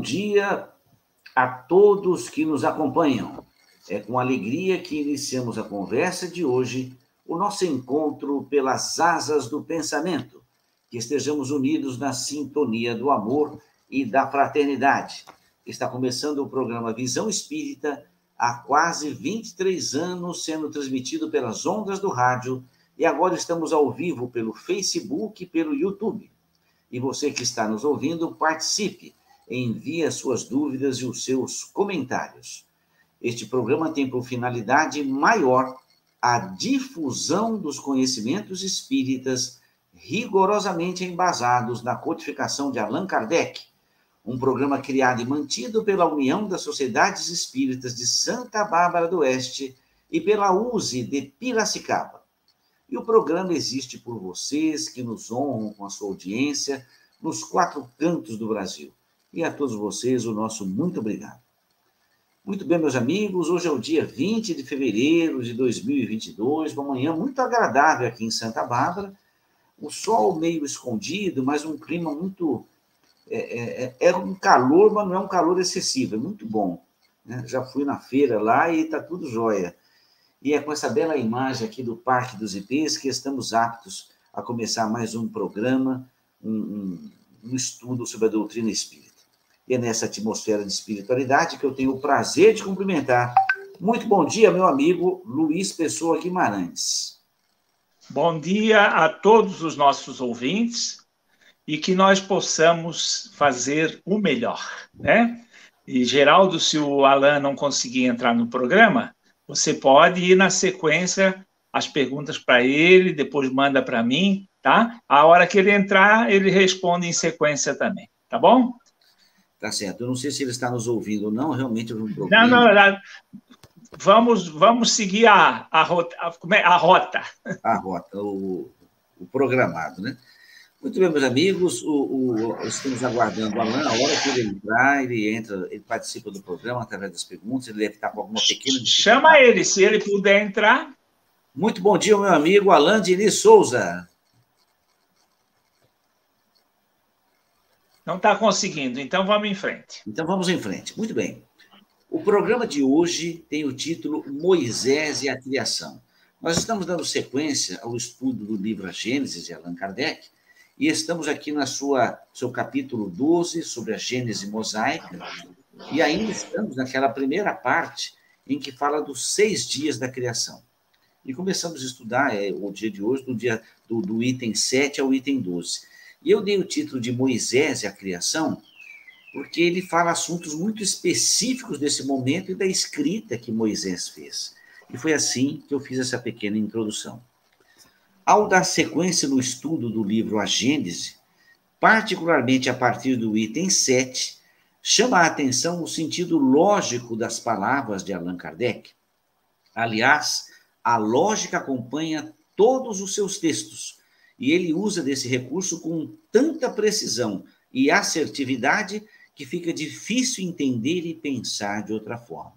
bom dia a todos que nos acompanham. É com alegria que iniciamos a conversa de hoje, o nosso encontro pelas asas do pensamento. Que estejamos unidos na sintonia do amor e da fraternidade. Está começando o programa Visão Espírita há quase 23 anos, sendo transmitido pelas ondas do rádio, e agora estamos ao vivo pelo Facebook e pelo YouTube. E você que está nos ouvindo, participe envie as suas dúvidas e os seus comentários. Este programa tem por finalidade maior a difusão dos conhecimentos espíritas rigorosamente embasados na codificação de Allan Kardec, um programa criado e mantido pela União das Sociedades Espíritas de Santa Bárbara do Oeste e pela USE de Piracicaba. E o programa existe por vocês que nos honram com a sua audiência nos quatro cantos do Brasil. E a todos vocês, o nosso muito obrigado. Muito bem, meus amigos, hoje é o dia 20 de fevereiro de 2022, uma manhã muito agradável aqui em Santa Bárbara. O sol meio escondido, mas um clima muito. É, é, é, é um calor, mas não é um calor excessivo, é muito bom. Né? Já fui na feira lá e está tudo jóia. E é com essa bela imagem aqui do Parque dos IPs que estamos aptos a começar mais um programa, um, um, um estudo sobre a doutrina espírita. É nessa atmosfera de espiritualidade que eu tenho o prazer de cumprimentar. Muito bom dia, meu amigo Luiz Pessoa Guimarães. Bom dia a todos os nossos ouvintes e que nós possamos fazer o melhor, né? E Geraldo, se o Alan não conseguir entrar no programa, você pode ir na sequência as perguntas para ele, depois manda para mim, tá? A hora que ele entrar, ele responde em sequência também, tá bom? Tá certo. Eu não sei se ele está nos ouvindo ou não, realmente houve um problema. Não, não, não. Vamos, vamos seguir a, a, rota, a, é? a rota. A rota, o, o programado, né? Muito bem, meus amigos, o, o, estamos aguardando o Alan, a hora que ele entrar, ele entra, ele participa do programa através das perguntas, ele deve estar com alguma pequena Chama ele, se ele puder entrar. Muito bom dia, meu amigo Alan Diniz Souza. Não está conseguindo, então vamos em frente. Então vamos em frente. Muito bem. O programa de hoje tem o título Moisés e a Criação. Nós estamos dando sequência ao estudo do livro A Gênesis de Allan Kardec e estamos aqui na sua seu capítulo 12 sobre a Gênese mosaica e ainda estamos naquela primeira parte em que fala dos seis dias da criação. E começamos a estudar é, o dia de hoje, do, dia, do, do item 7 ao item 12. E eu dei o título de Moisés e a Criação, porque ele fala assuntos muito específicos desse momento e da escrita que Moisés fez. E foi assim que eu fiz essa pequena introdução. Ao dar sequência no estudo do livro A Gênese, particularmente a partir do item 7, chama a atenção o sentido lógico das palavras de Allan Kardec. Aliás, a lógica acompanha todos os seus textos, e ele usa desse recurso com tanta precisão e assertividade que fica difícil entender e pensar de outra forma.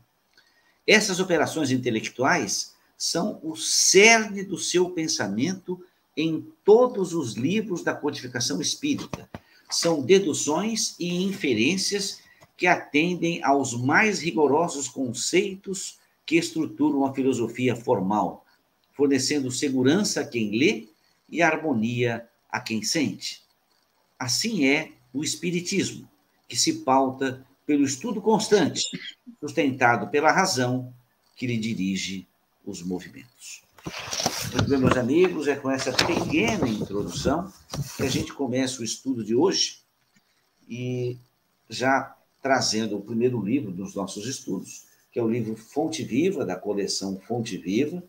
Essas operações intelectuais são o cerne do seu pensamento em todos os livros da codificação espírita. São deduções e inferências que atendem aos mais rigorosos conceitos que estruturam a filosofia formal, fornecendo segurança a quem lê e harmonia a quem sente. Assim é o Espiritismo, que se pauta pelo estudo constante, sustentado pela razão que lhe dirige os movimentos. Muito bem, meus amigos, é com essa pequena introdução que a gente começa o estudo de hoje e já trazendo o primeiro livro dos nossos estudos, que é o livro Fonte Viva, da coleção Fonte Viva,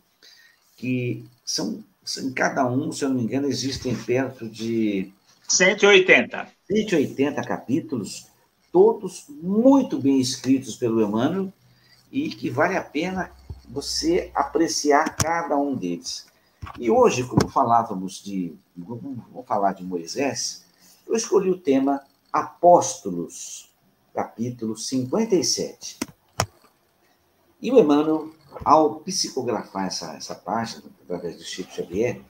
que são em cada um, se eu não me engano, existem perto de 180. 180 capítulos, todos muito bem escritos pelo Emmanuel e que vale a pena você apreciar cada um deles. E hoje, como falávamos de, vamos falar de Moisés, eu escolhi o tema Apóstolos, capítulo 57. E o Emmanuel ao psicografar essa, essa página, através de Chico Xavier,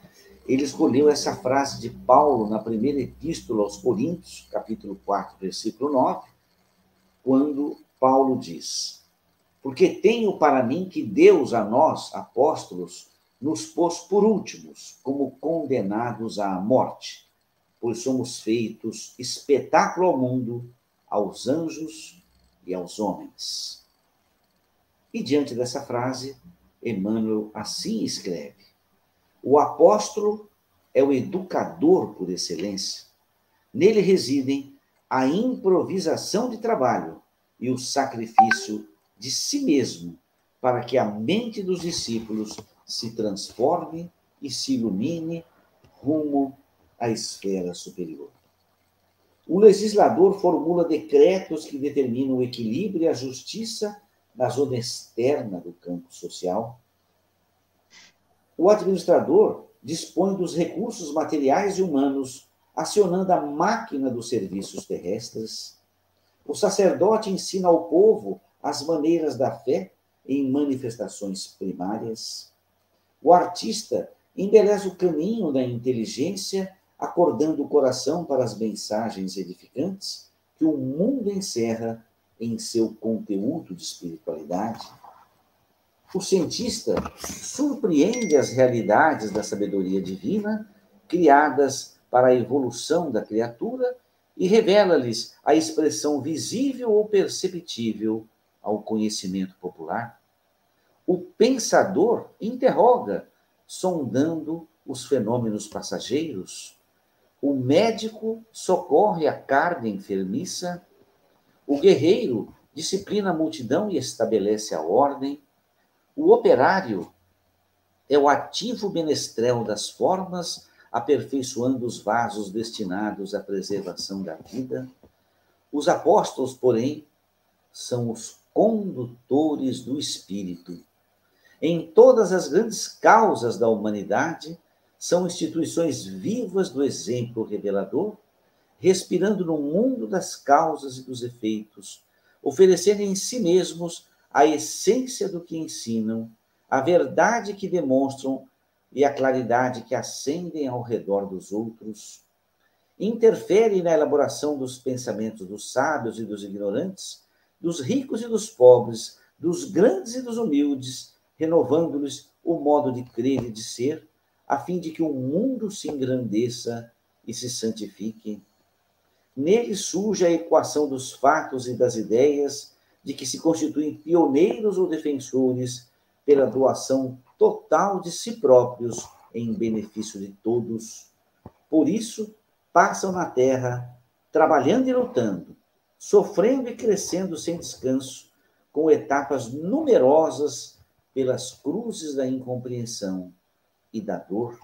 ele escolheu essa frase de Paulo na primeira epístola aos Coríntios, capítulo 4, versículo 9, quando Paulo diz: Porque tenho para mim que Deus a nós, apóstolos, nos pôs por últimos, como condenados à morte, pois somos feitos espetáculo ao mundo, aos anjos e aos homens. E diante dessa frase, Emmanuel assim escreve: O apóstolo é o educador por excelência. Nele residem a improvisação de trabalho e o sacrifício de si mesmo para que a mente dos discípulos se transforme e se ilumine rumo à esfera superior. O legislador formula decretos que determinam o equilíbrio e a justiça na zona externa do campo social. O administrador dispõe dos recursos materiais e humanos, acionando a máquina dos serviços terrestres. O sacerdote ensina ao povo as maneiras da fé em manifestações primárias. O artista embeleza o caminho da inteligência acordando o coração para as mensagens edificantes que o mundo encerra em seu conteúdo de espiritualidade. O cientista surpreende as realidades da sabedoria divina, criadas para a evolução da criatura, e revela-lhes a expressão visível ou perceptível ao conhecimento popular. O pensador interroga, sondando os fenômenos passageiros, o médico socorre a carne enfermiça, o guerreiro disciplina a multidão e estabelece a ordem, o operário é o ativo menestrel das formas, aperfeiçoando os vasos destinados à preservação da vida. Os apóstolos, porém, são os condutores do espírito. Em todas as grandes causas da humanidade, são instituições vivas do exemplo revelador, respirando no mundo das causas e dos efeitos, oferecendo em si mesmos a essência do que ensinam, a verdade que demonstram e a claridade que acendem ao redor dos outros. Interferem na elaboração dos pensamentos dos sábios e dos ignorantes, dos ricos e dos pobres, dos grandes e dos humildes, renovando-lhes o modo de crer e de ser, a fim de que o mundo se engrandeça e se santifique. Nele surge a equação dos fatos e das ideias de que se constituem pioneiros ou defensores pela doação total de si próprios em benefício de todos. Por isso, passam na terra, trabalhando e lutando, sofrendo e crescendo sem descanso, com etapas numerosas pelas cruzes da incompreensão e da dor,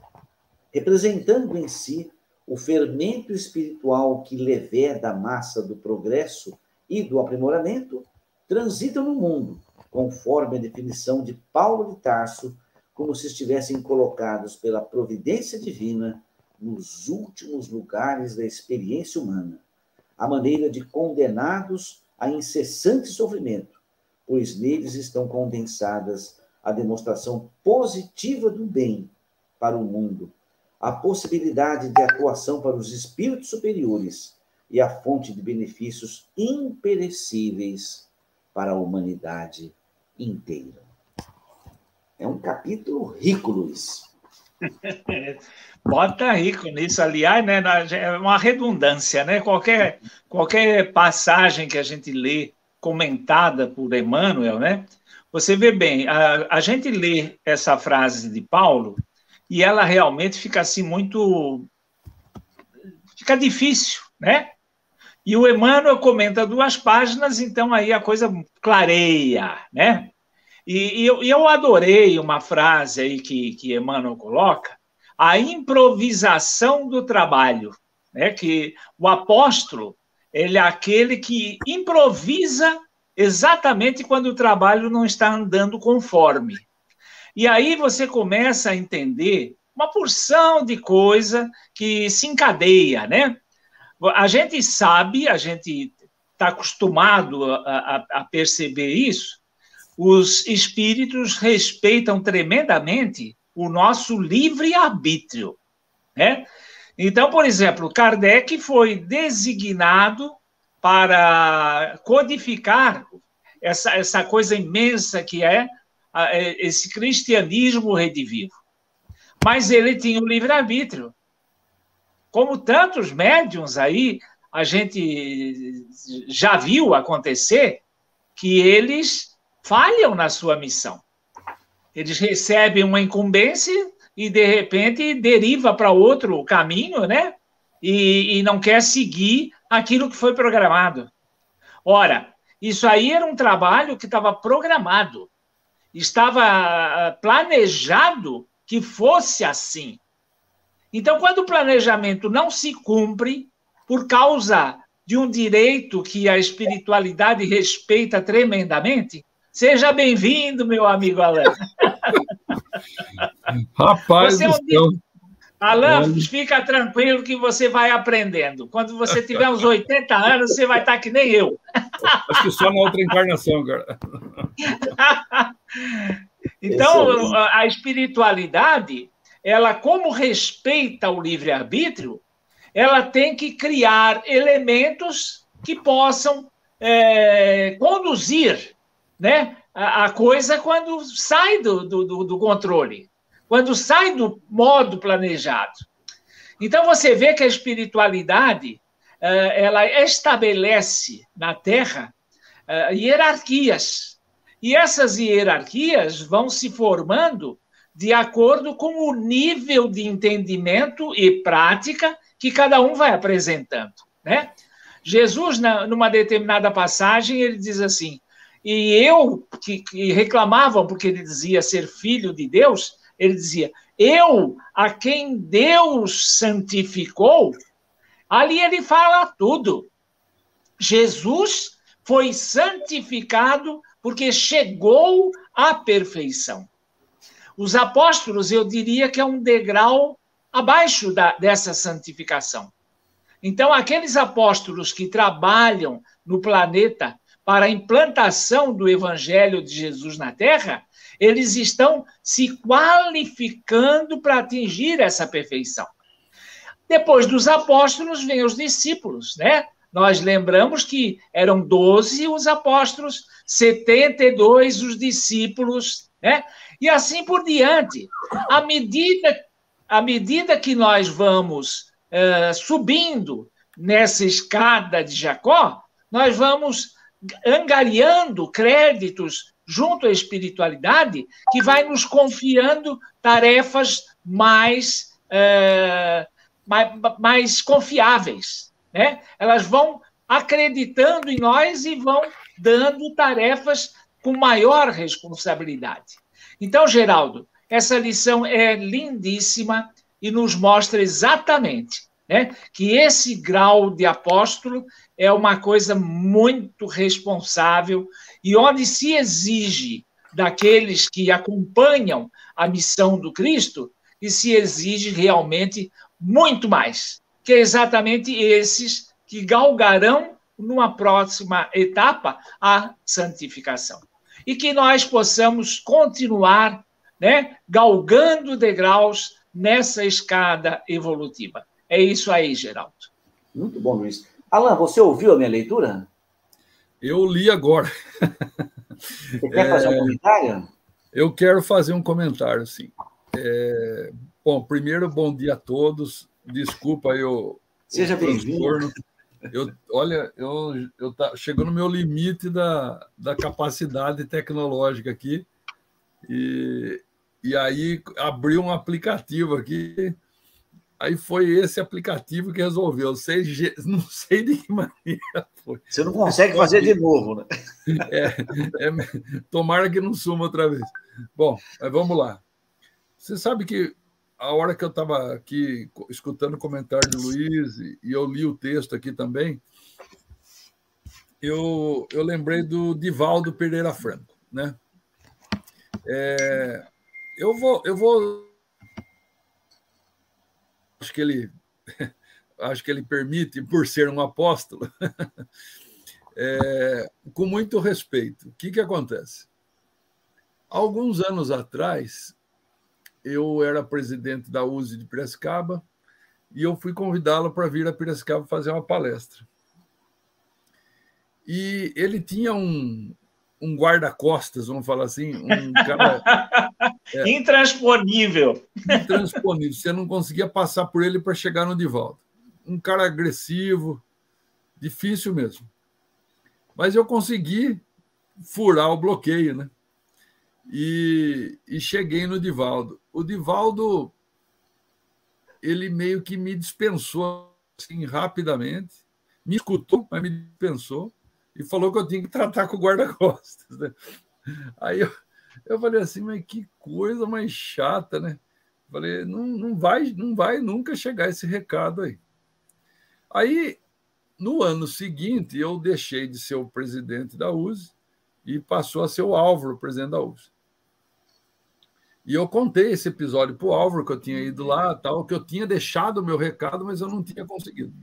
representando em si o fermento espiritual que leveda a massa do progresso e do aprimoramento, transitam no mundo, conforme a definição de Paulo de Tarso, como se estivessem colocados pela providência divina nos últimos lugares da experiência humana, à maneira de condenados a incessante sofrimento, pois neles estão condensadas a demonstração positiva do bem para o mundo, a possibilidade de atuação para os espíritos superiores e a fonte de benefícios imperecíveis para a humanidade inteira. É um capítulo rico, Luiz. Bota rico nisso, aliás, né, é uma redundância, né? Qualquer, qualquer passagem que a gente lê comentada por Emmanuel, né? Você vê bem, a, a gente lê essa frase de Paulo e ela realmente fica assim muito. fica difícil, né? E o Emmanuel comenta duas páginas, então aí a coisa clareia, né? E, e eu, eu, adorei uma frase aí que, que Emmanuel coloca, a improvisação do trabalho, né? Que o apóstolo, ele é aquele que improvisa exatamente quando o trabalho não está andando conforme. E aí você começa a entender uma porção de coisa que se encadeia, né? A gente sabe, a gente está acostumado a, a, a perceber isso, os espíritos respeitam tremendamente o nosso livre-arbítrio. Né? Então, por exemplo, Kardec foi designado para codificar essa, essa coisa imensa que é, é esse cristianismo redivivo. Mas ele tinha o livre-arbítrio. Como tantos médiums aí, a gente já viu acontecer que eles falham na sua missão. Eles recebem uma incumbência e, de repente, deriva para outro caminho, né? E, e não quer seguir aquilo que foi programado. Ora, isso aí era um trabalho que estava programado, estava ah, planejado que fosse assim. Então, quando o planejamento não se cumpre, por causa de um direito que a espiritualidade respeita tremendamente, seja bem-vindo, meu amigo Alain. Rapaz, você é um... Alain, fica tranquilo que você vai aprendendo. Quando você tiver uns 80 anos, você vai estar que nem eu. Acho que só na outra encarnação, cara. então, a espiritualidade, ela, como respeita o livre-arbítrio, ela tem que criar elementos que possam é, conduzir né, a, a, coisa quando sai do, do, do controle quando sai do modo planejado. Então você vê que a espiritualidade eh, ela estabelece na Terra eh, hierarquias. E essas hierarquias vão se formando de acordo com o nível de entendimento e prática que cada um vai apresentando, né? Jesus, numa determinada passagem, ele diz assim: e eu, que, que reclamavam porque ele dizia ser filho de Deus, ele dizia: Eu, a quem Deus santificou, ali ele fala tudo. Jesus foi santificado porque chegou à perfeição. Os apóstolos, eu diria que é um degrau abaixo da, dessa santificação. Então, aqueles apóstolos que trabalham no planeta para a implantação do evangelho de Jesus na terra, eles estão se qualificando para atingir essa perfeição. Depois dos apóstolos, vem os discípulos, né? Nós lembramos que eram 12 os apóstolos, 72 os discípulos, né? E assim por diante. À medida, à medida que nós vamos uh, subindo nessa escada de Jacó, nós vamos angariando créditos junto à espiritualidade, que vai nos confiando tarefas mais, é, mais, mais confiáveis. Né? Elas vão acreditando em nós e vão dando tarefas com maior responsabilidade. Então, Geraldo, essa lição é lindíssima e nos mostra exatamente né, que esse grau de apóstolo é uma coisa muito responsável e onde se exige daqueles que acompanham a missão do Cristo, e se exige realmente muito mais, que é exatamente esses que galgarão numa próxima etapa a santificação. E que nós possamos continuar né, galgando degraus nessa escada evolutiva. É isso aí, Geraldo. Muito bom, Luiz. Alan, você ouviu a minha leitura? Eu li agora. Você quer fazer um é, comentário? Eu quero fazer um comentário, sim. É, bom, primeiro, bom dia a todos. Desculpa eu. Seja bem-vindo. Eu, olha, eu, eu tá, chegou no meu limite da, da capacidade tecnológica aqui. E, e aí abri um aplicativo aqui Aí foi esse aplicativo que resolveu. Sei, não sei de que maneira foi. Você não consegue fazer de novo, né? É, é, tomara que não suma outra vez. Bom, vamos lá. Você sabe que a hora que eu estava aqui escutando o comentário de Luiz e eu li o texto aqui também, eu, eu lembrei do Divaldo Pereira Franco, né? É, eu vou eu vou acho que ele acho que ele permite por ser um apóstolo é, com muito respeito. O que que acontece? Alguns anos atrás eu era presidente da USE de Piracicaba e eu fui convidá-lo para vir a Piracicaba fazer uma palestra. E ele tinha um, um guarda-costas, vamos falar assim, um cara. É, intransponível. Intransponível. Você não conseguia passar por ele para chegar no Divaldo. Um cara agressivo, difícil mesmo. Mas eu consegui furar o bloqueio, né? E, e cheguei no Divaldo. O Divaldo, ele meio que me dispensou assim, rapidamente, me escutou, mas me dispensou e falou que eu tinha que tratar com o guarda-costas. Né? Aí eu, eu falei assim, mas que coisa mais chata, né? Falei, não, não, vai, não vai nunca chegar esse recado aí. Aí, no ano seguinte, eu deixei de ser o presidente da USE e passou a ser o Álvaro, presidente da USE. E eu contei esse episódio para o Álvaro, que eu tinha ido lá, tal, que eu tinha deixado o meu recado, mas eu não tinha conseguido.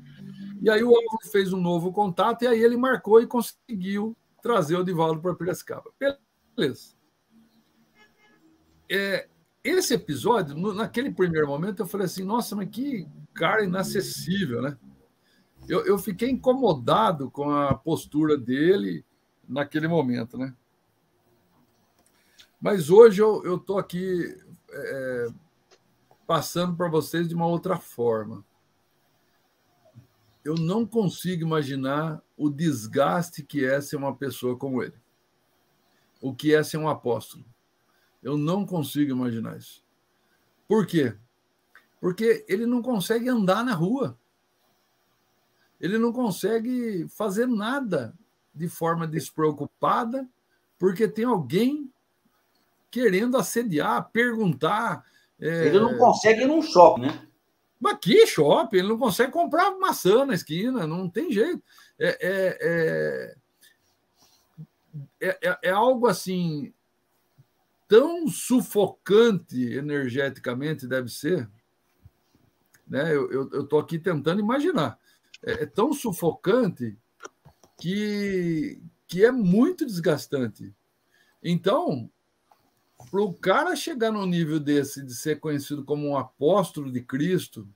E aí o Álvaro fez um novo contato, e aí ele marcou e conseguiu trazer o Divaldo para Piracicaba. Beleza. É, esse episódio, no, naquele primeiro momento, eu falei assim, nossa, mas que cara inacessível, né? Eu, eu fiquei incomodado com a postura dele naquele momento, né? Mas hoje eu estou aqui é, passando para vocês de uma outra forma eu não consigo imaginar o desgaste que é ser uma pessoa como ele. O que é ser um apóstolo. Eu não consigo imaginar isso. Por quê? Porque ele não consegue andar na rua. Ele não consegue fazer nada de forma despreocupada, porque tem alguém querendo assediar, perguntar. É... Ele não consegue ir num shopping, né? Mas que shopping? Ele não consegue comprar maçã na esquina, não tem jeito. É, é, é, é, é algo assim tão sufocante energeticamente deve ser. Né? Eu estou aqui tentando imaginar. É, é, tão sufocante que, que é muito desgastante. Então, para o cara chegar num nível desse, de ser conhecido como um apóstolo de Cristo,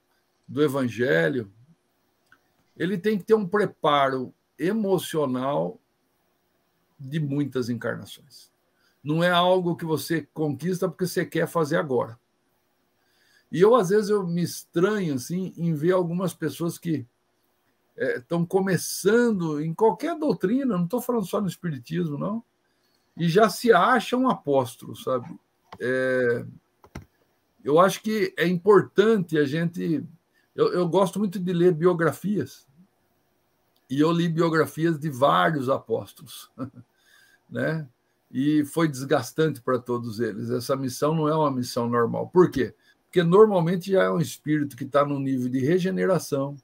do Evangelho, ele tem que ter um preparo emocional de muitas encarnações. Não é algo que você conquista porque você quer fazer agora. E eu, às vezes, eu me estranho assim, em ver algumas pessoas que estão é, começando em qualquer doutrina, não estou falando só no Espiritismo, não, e já se acham apóstolos, sabe? É, eu acho que é importante a gente. Eu, eu gosto muito de ler biografias, e eu li biografias de vários apóstolos, né? E foi desgastante para todos eles. Essa missão não é uma missão normal. Por quê? Porque normalmente já é um espírito que está no nível de regeneração,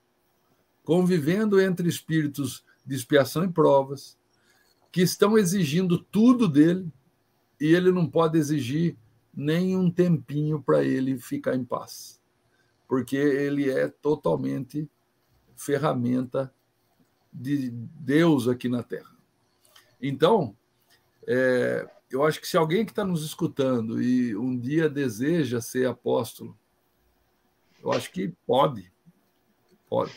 convivendo entre espíritos de expiação e provas, que estão exigindo tudo dele e ele não pode exigir nem um tempinho para ele ficar em paz, porque ele é totalmente ferramenta de Deus aqui na Terra. Então, é, eu acho que se alguém que está nos escutando e um dia deseja ser apóstolo, eu acho que pode, pode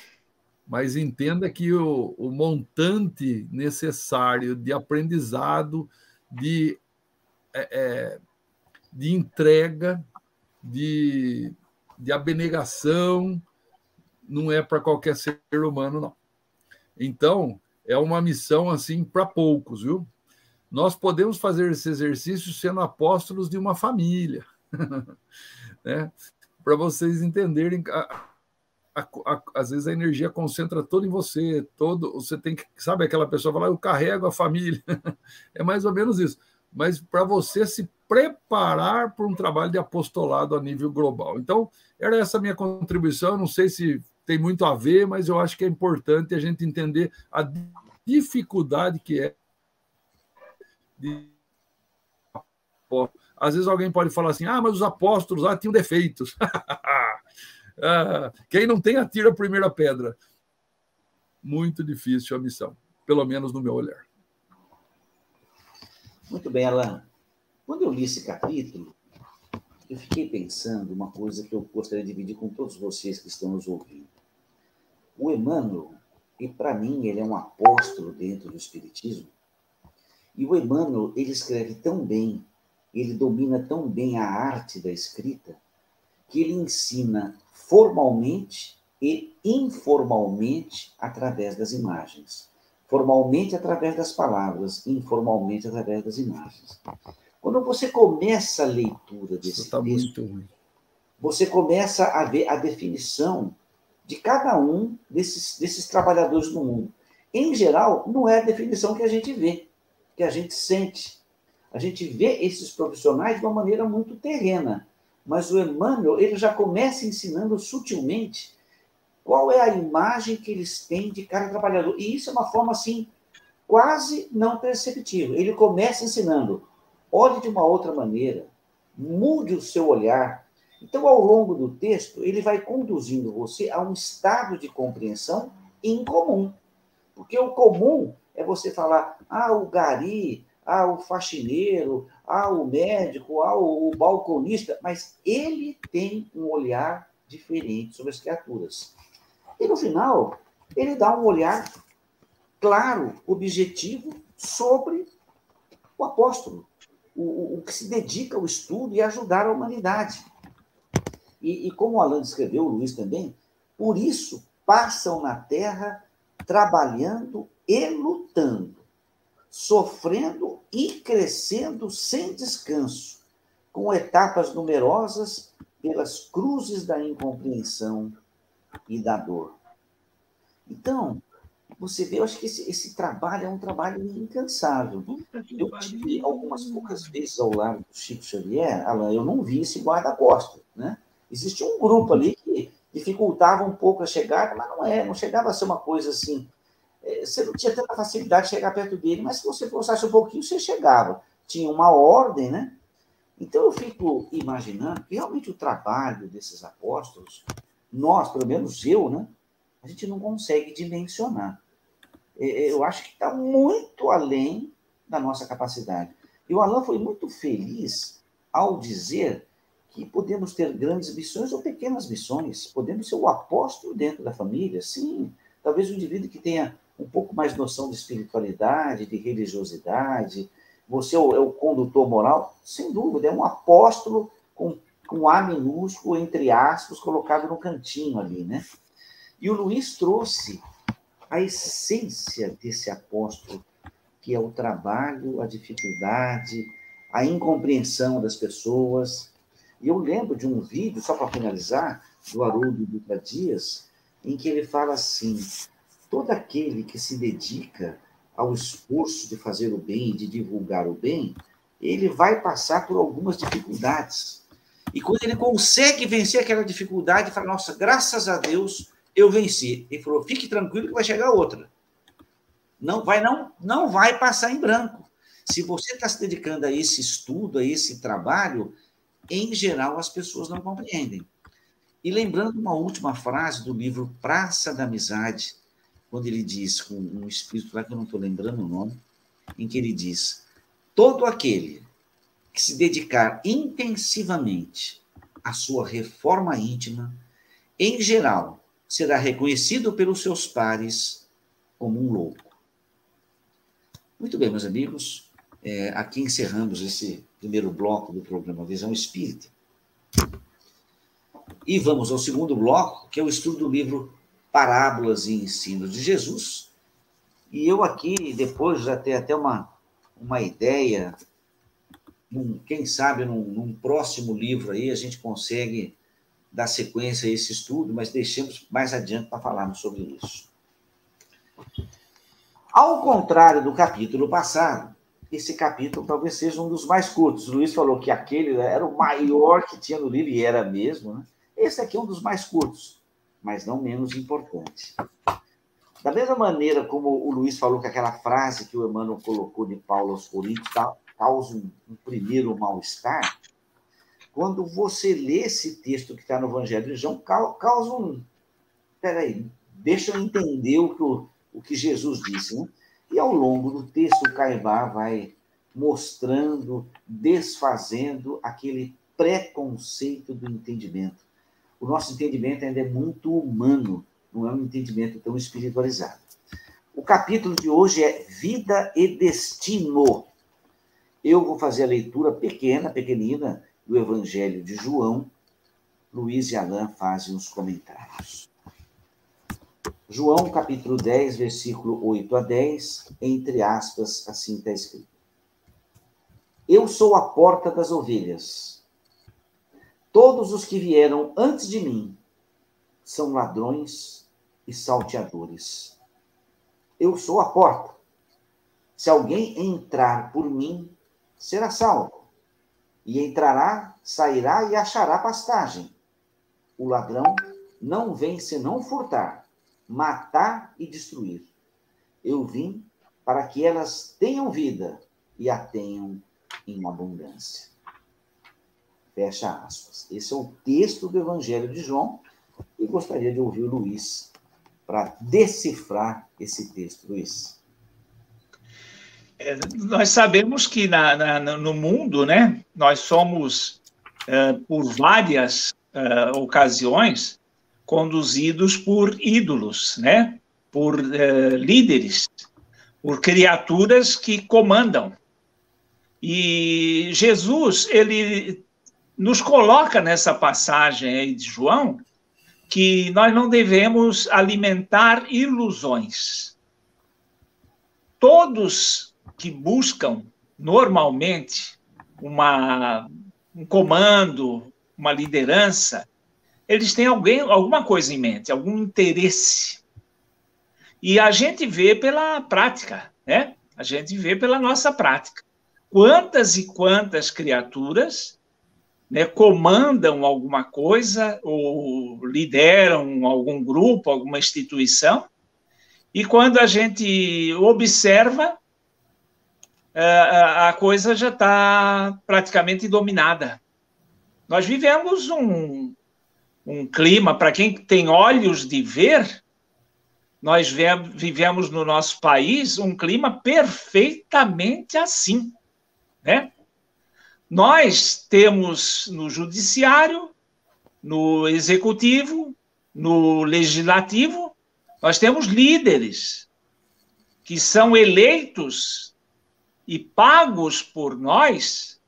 mas entenda que o, o montante necessário de aprendizado, de, é, é, de entrega, de, de abnegação, não é para qualquer ser humano, não. Então, é uma missão assim para poucos, viu? Nós podemos fazer esse exercício sendo apóstolos de uma família, né? Para vocês entenderem a, a, às vezes a energia concentra toda em você, todo você tem que, sabe aquela pessoa fala, eu carrego a família, é mais ou menos isso. Mas para você se preparar para um trabalho de apostolado a nível global. Então, era essa minha contribuição. Não sei se tem muito a ver, mas eu acho que é importante a gente entender a dificuldade que é de às vezes alguém pode falar assim: ah, mas os apóstolos lá tinham defeitos. Ah, quem não tem, atira a primeira pedra. Muito difícil a missão, pelo menos no meu olhar. Muito bem, Alain. Quando eu li esse capítulo, eu fiquei pensando uma coisa que eu gostaria de dividir com todos vocês que estão nos ouvindo. O Emmanuel, e para mim ele é um apóstolo dentro do Espiritismo. E o Emmanuel, ele escreve tão bem, ele domina tão bem a arte da escrita, que ele ensina formalmente e informalmente através das imagens. Formalmente através das palavras, informalmente através das imagens. Quando você começa a leitura desse tá texto, você começa a ver a definição de cada um desses, desses trabalhadores do mundo. Em geral, não é a definição que a gente vê, que a gente sente. A gente vê esses profissionais de uma maneira muito terrena, mas o Emmanuel ele já começa ensinando sutilmente qual é a imagem que eles têm de cada trabalhador. E isso é uma forma assim quase não perceptível. Ele começa ensinando: olhe de uma outra maneira, mude o seu olhar, então, ao longo do texto, ele vai conduzindo você a um estado de compreensão incomum. Porque o comum é você falar, ah, o gari, ah, o faxineiro, ah, o médico, ah, o balconista, mas ele tem um olhar diferente sobre as criaturas. E no final, ele dá um olhar claro, objetivo sobre o apóstolo, o, o que se dedica ao estudo e ajudar a humanidade. E, e como Alan escreveu, o Luiz também, por isso passam na terra trabalhando e lutando, sofrendo e crescendo sem descanso, com etapas numerosas pelas cruzes da incompreensão e da dor. Então, você vê, eu acho que esse, esse trabalho é um trabalho incansável. Eu tive algumas poucas vezes ao lado do Chico Xavier, Alan, eu não vi esse guarda-costas, né? Existia um grupo ali que dificultava um pouco a chegada, mas não é, não chegava a ser uma coisa assim. É, você não tinha tanta facilidade de chegar perto dele, mas se você forçasse um pouquinho, você chegava. Tinha uma ordem, né? Então eu fico imaginando que realmente o trabalho desses apóstolos, nós, pelo menos eu, né? A gente não consegue dimensionar. É, é, eu acho que está muito além da nossa capacidade. E o Alan foi muito feliz ao dizer que podemos ter grandes missões ou pequenas missões, podemos ser o apóstolo dentro da família, sim. Talvez o indivíduo que tenha um pouco mais noção de espiritualidade, de religiosidade, você é é o condutor moral, sem dúvida, é um apóstolo com, com A minúsculo, entre aspas, colocado no cantinho ali, né? E o Luiz trouxe a essência desse apóstolo, que é o trabalho, a dificuldade, a incompreensão das pessoas, e eu lembro de um vídeo, só para finalizar, do Haroldo Dutra Dias, em que ele fala assim: todo aquele que se dedica ao esforço de fazer o bem, de divulgar o bem, ele vai passar por algumas dificuldades. E quando ele consegue vencer aquela dificuldade, fala: Nossa, graças a Deus eu venci. Ele falou: Fique tranquilo que vai chegar outra. Não vai, não, não vai passar em branco. Se você está se dedicando a esse estudo, a esse trabalho, em geral, as pessoas não compreendem. E lembrando uma última frase do livro Praça da Amizade, quando ele diz, com um espírito lá que eu não estou lembrando o nome, em que ele diz: todo aquele que se dedicar intensivamente à sua reforma íntima, em geral, será reconhecido pelos seus pares como um louco. Muito bem, meus amigos, é, aqui encerramos esse primeiro bloco do programa Visão Espírita. E vamos ao segundo bloco, que é o estudo do livro Parábolas e Ensinos de Jesus. E eu aqui, depois, já tenho até uma, uma ideia, num, quem sabe num, num próximo livro aí a gente consegue dar sequência a esse estudo, mas deixemos mais adiante para falarmos sobre isso. Ao contrário do capítulo passado, esse capítulo talvez seja um dos mais curtos. O Luiz falou que aquele era o maior que tinha no livro, e era mesmo. Né? Esse aqui é um dos mais curtos, mas não menos importante. Da mesma maneira como o Luiz falou que aquela frase que o Emmanuel colocou de Paulo aos Coríntios causa um, um primeiro mal-estar, quando você lê esse texto que está no Evangelho de João, causa um. Peraí, deixa eu entender o que, o, o que Jesus disse. Né? E ao longo do texto, o Caibá vai mostrando, desfazendo aquele preconceito do entendimento. O nosso entendimento ainda é muito humano, não é um entendimento tão espiritualizado. O capítulo de hoje é Vida e Destino. Eu vou fazer a leitura pequena, pequenina, do Evangelho de João. Luiz e Alain fazem os comentários. João, capítulo 10, versículo 8 a 10, entre aspas, assim está escrito. Eu sou a porta das ovelhas. Todos os que vieram antes de mim são ladrões e salteadores. Eu sou a porta. Se alguém entrar por mim, será salvo. E entrará, sairá e achará pastagem. O ladrão não vem senão furtar, matar e destruir. Eu vim para que elas tenham vida e a tenham em abundância. Fecha aspas. Esse é o texto do Evangelho de João e gostaria de ouvir o Luiz para decifrar esse texto, Luiz. É, nós sabemos que na, na, no mundo, né, nós somos, é, por várias é, ocasiões, conduzidos por ídolos, né, por é, líderes, por criaturas que comandam. E Jesus, ele nos coloca nessa passagem aí de João que nós não devemos alimentar ilusões. Todos que buscam normalmente uma, um comando, uma liderança, eles têm alguém, alguma coisa em mente, algum interesse. E a gente vê pela prática, né? A gente vê pela nossa prática. Quantas e quantas criaturas né, comandam alguma coisa ou lideram algum grupo, alguma instituição, e quando a gente observa, é, a coisa já está praticamente dominada. Nós vivemos um, um clima, para quem tem olhos de ver, nós vivemos no nosso país um clima perfeitamente assim, né? Nós temos no judiciário, no executivo, no legislativo, nós temos líderes que são eleitos e pagos por nós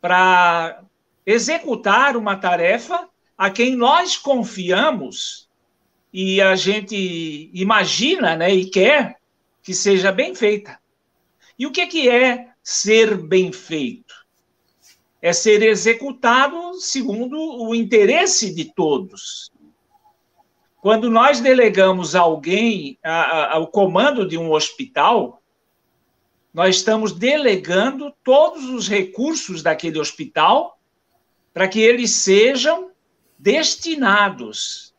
para executar uma tarefa a quem nós confiamos e a gente imagina né, e quer que seja bem feita. E o que, que é ser bem feito? É ser executado segundo o interesse de todos. Quando nós delegamos alguém ao comando de um hospital, nós estamos delegando todos os recursos daquele hospital para que eles sejam destinados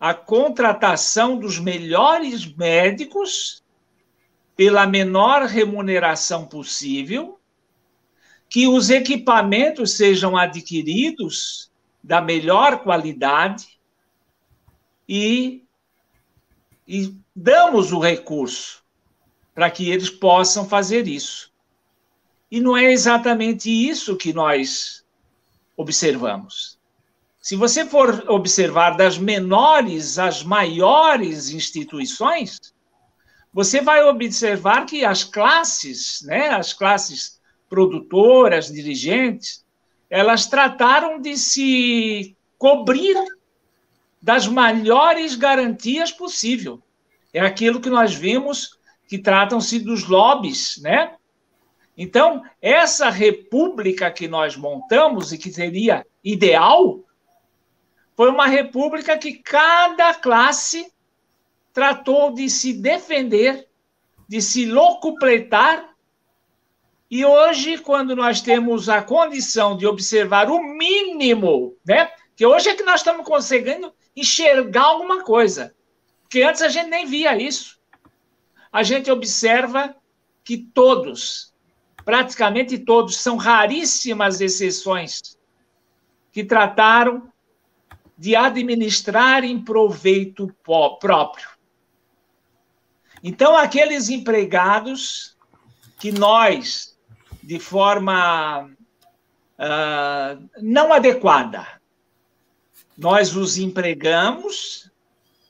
à contratação dos melhores médicos pela menor remuneração possível que os equipamentos sejam adquiridos da melhor qualidade e, e damos o recurso para que eles possam fazer isso. E não é exatamente isso que nós observamos. Se você for observar das menores às maiores instituições, você vai observar que as classes, né, as classes produtoras, dirigentes, elas trataram de se cobrir das maiores garantias possível. É aquilo que nós vimos que tratam-se dos lobbies, né? Então, essa república que nós montamos e que seria ideal, foi uma república que cada classe tratou de se defender, de se locupletar e hoje, quando nós temos a condição de observar o mínimo, né? Que hoje é que nós estamos conseguindo enxergar alguma coisa. Porque antes a gente nem via isso. A gente observa que todos, praticamente todos, são raríssimas exceções que trataram de administrar em proveito próprio. Então, aqueles empregados que nós de forma uh, não adequada. Nós os empregamos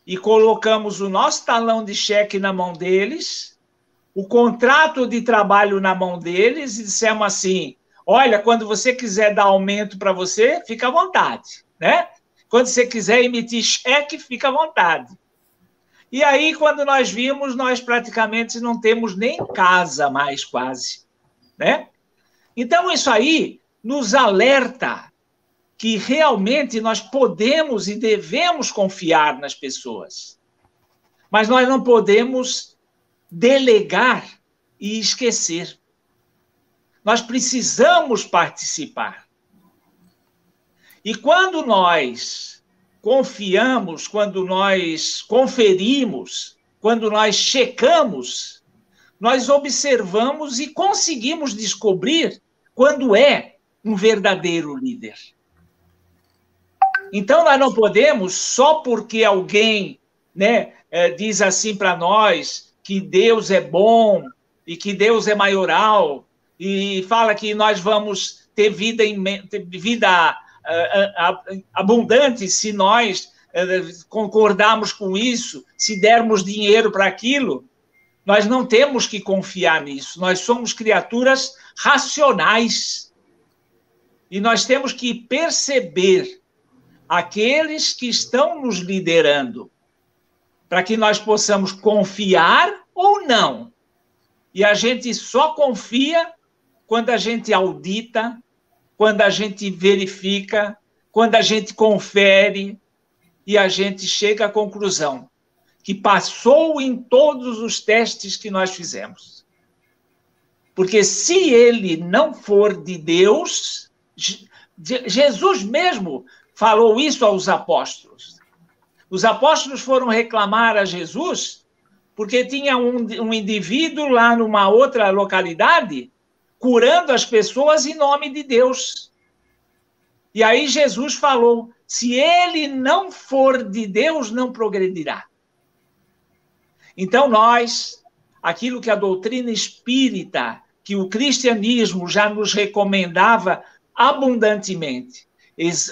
e colocamos o nosso talão de cheque na mão deles, o contrato de trabalho na mão deles e dissemos assim: olha, quando você quiser dar aumento para você, fica à vontade, né? Quando você quiser emitir cheque, fica à vontade. E aí, quando nós vimos, nós praticamente não temos nem casa mais, quase, né? Então, isso aí nos alerta que realmente nós podemos e devemos confiar nas pessoas. Mas nós não podemos delegar e esquecer. Nós precisamos participar. E quando nós confiamos, quando nós conferimos, quando nós checamos, nós observamos e conseguimos descobrir quando é um verdadeiro líder. Então, nós não podemos, só porque alguém né, é, diz assim para nós que Deus é bom e que Deus é maioral e fala que nós vamos ter vida, ter vida uh, uh, abundante se nós concordarmos com isso, se dermos dinheiro para aquilo. Nós não temos que confiar nisso. Nós somos criaturas racionais. E nós temos que perceber aqueles que estão nos liderando, para que nós possamos confiar ou não. E a gente só confia quando a gente audita, quando a gente verifica, quando a gente confere e a gente chega à conclusão que passou em todos os testes que nós fizemos. Porque se ele não for de Deus, Jesus mesmo falou isso aos apóstolos. Os apóstolos foram reclamar a Jesus porque tinha um, um indivíduo lá numa outra localidade curando as pessoas em nome de Deus. E aí Jesus falou: se ele não for de Deus, não progredirá. Então, nós, aquilo que a doutrina espírita, que o cristianismo já nos recomendava abundantemente,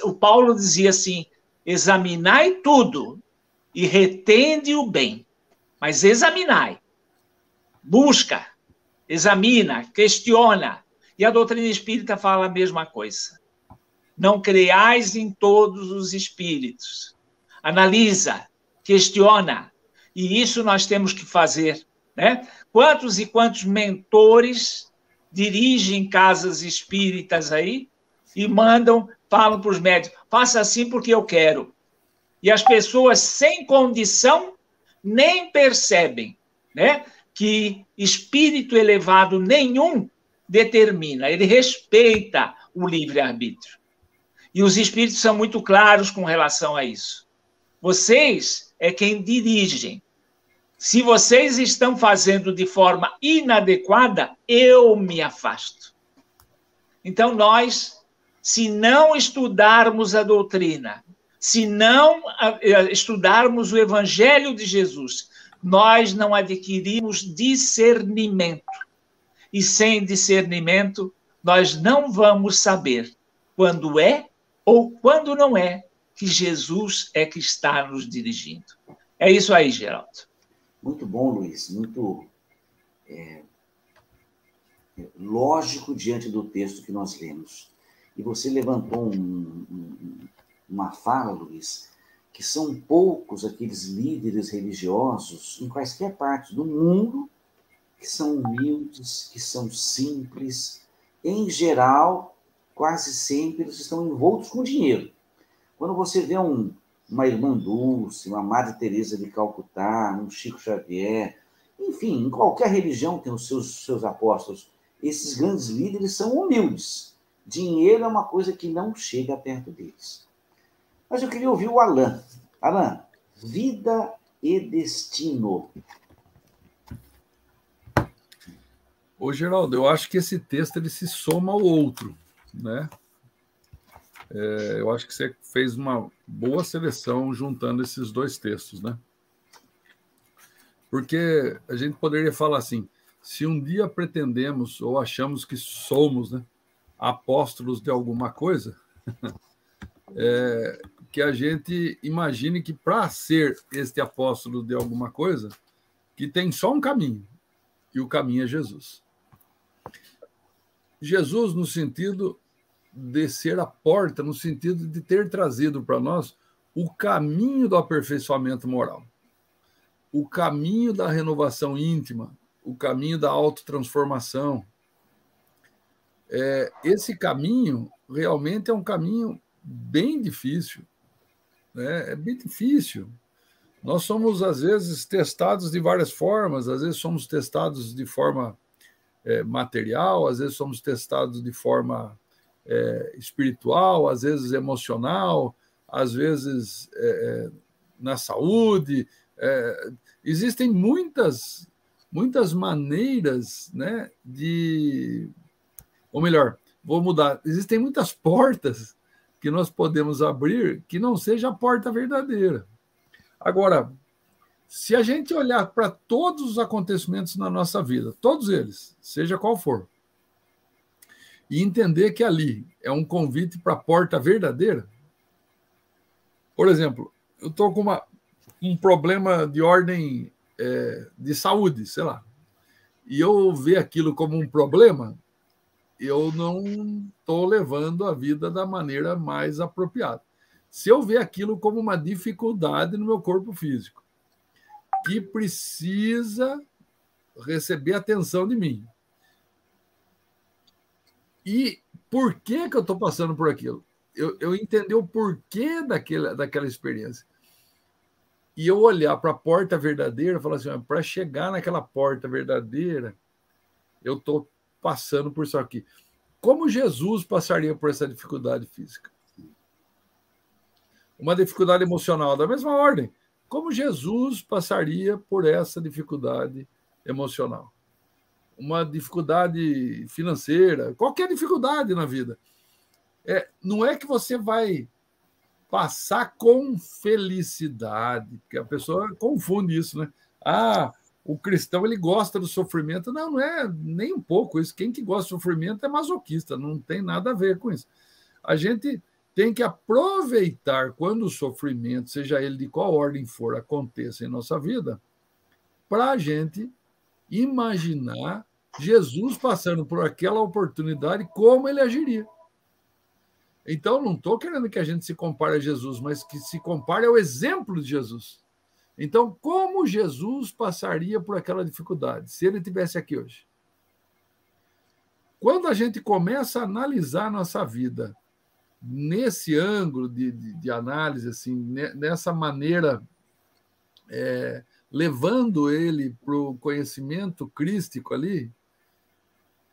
o Paulo dizia assim: examinai tudo e retende o bem. Mas examinai, busca, examina, questiona. E a doutrina espírita fala a mesma coisa. Não creais em todos os espíritos. Analisa, questiona. E isso nós temos que fazer. Né? Quantos e quantos mentores dirigem casas espíritas aí e mandam falam para os médicos: faça assim porque eu quero. E as pessoas sem condição nem percebem né, que espírito elevado nenhum determina, ele respeita o livre-arbítrio. E os espíritos são muito claros com relação a isso. Vocês é quem dirigem. Se vocês estão fazendo de forma inadequada, eu me afasto. Então, nós se não estudarmos a doutrina, se não estudarmos o Evangelho de Jesus, nós não adquirimos discernimento. E sem discernimento, nós não vamos saber quando é ou quando não é que Jesus é que está nos dirigindo. É isso aí, Geraldo. Muito bom, Luiz. Muito é, lógico diante do texto que nós lemos. E você levantou um, um, uma fala, Luiz, que são poucos aqueles líderes religiosos em quaisquer partes do mundo que são humildes, que são simples. Em geral, quase sempre eles estão envoltos com dinheiro. Quando você vê um, uma irmã Dulce, uma Madre Teresa de Calcutá, um Chico Xavier, enfim, em qualquer religião tem os seus, seus apóstolos. Esses grandes líderes são humildes. Dinheiro é uma coisa que não chega perto deles. Mas eu queria ouvir o Alain. Alain, vida e destino. Ô, Geraldo, eu acho que esse texto ele se soma ao outro, né? É, eu acho que você fez uma boa seleção juntando esses dois textos, né? Porque a gente poderia falar assim: se um dia pretendemos ou achamos que somos, né, apóstolos de alguma coisa, é, que a gente imagine que para ser este apóstolo de alguma coisa, que tem só um caminho, e o caminho é Jesus. Jesus, no sentido de ser a porta, no sentido de ter trazido para nós o caminho do aperfeiçoamento moral, o caminho da renovação íntima, o caminho da autotransformação. É, esse caminho realmente é um caminho bem difícil. Né? É bem difícil. Nós somos, às vezes, testados de várias formas, às vezes somos testados de forma é, material, às vezes somos testados de forma é, espiritual, às vezes emocional, às vezes é, é na saúde. É, existem muitas, muitas maneiras né, de. Ou melhor, vou mudar. Existem muitas portas que nós podemos abrir que não seja a porta verdadeira. Agora, se a gente olhar para todos os acontecimentos na nossa vida, todos eles, seja qual for, e entender que ali é um convite para a porta verdadeira. Por exemplo, eu estou com uma, um problema de ordem é, de saúde, sei lá, e eu ver aquilo como um problema, eu não estou levando a vida da maneira mais apropriada. Se eu ver aquilo como uma dificuldade no meu corpo físico, que precisa receber atenção de mim, e por que, que eu estou passando por aquilo? Eu, eu o porquê daquela, daquela experiência. E eu olhar para a porta verdadeira falar assim: para chegar naquela porta verdadeira, eu estou passando por isso aqui. Como Jesus passaria por essa dificuldade física? Uma dificuldade emocional da mesma ordem. Como Jesus passaria por essa dificuldade emocional? Uma dificuldade financeira, qualquer dificuldade na vida. É, não é que você vai passar com felicidade, porque a pessoa confunde isso, né? Ah, o cristão ele gosta do sofrimento. Não, não é nem um pouco isso. Quem que gosta do sofrimento é masoquista, não tem nada a ver com isso. A gente tem que aproveitar quando o sofrimento, seja ele de qual ordem for, aconteça em nossa vida, para a gente imaginar Jesus passando por aquela oportunidade, como ele agiria. Então, não estou querendo que a gente se compare a Jesus, mas que se compare ao exemplo de Jesus. Então, como Jesus passaria por aquela dificuldade, se ele tivesse aqui hoje? Quando a gente começa a analisar nossa vida nesse ângulo de, de, de análise, assim, nessa maneira é, levando ele para o conhecimento crístico ali,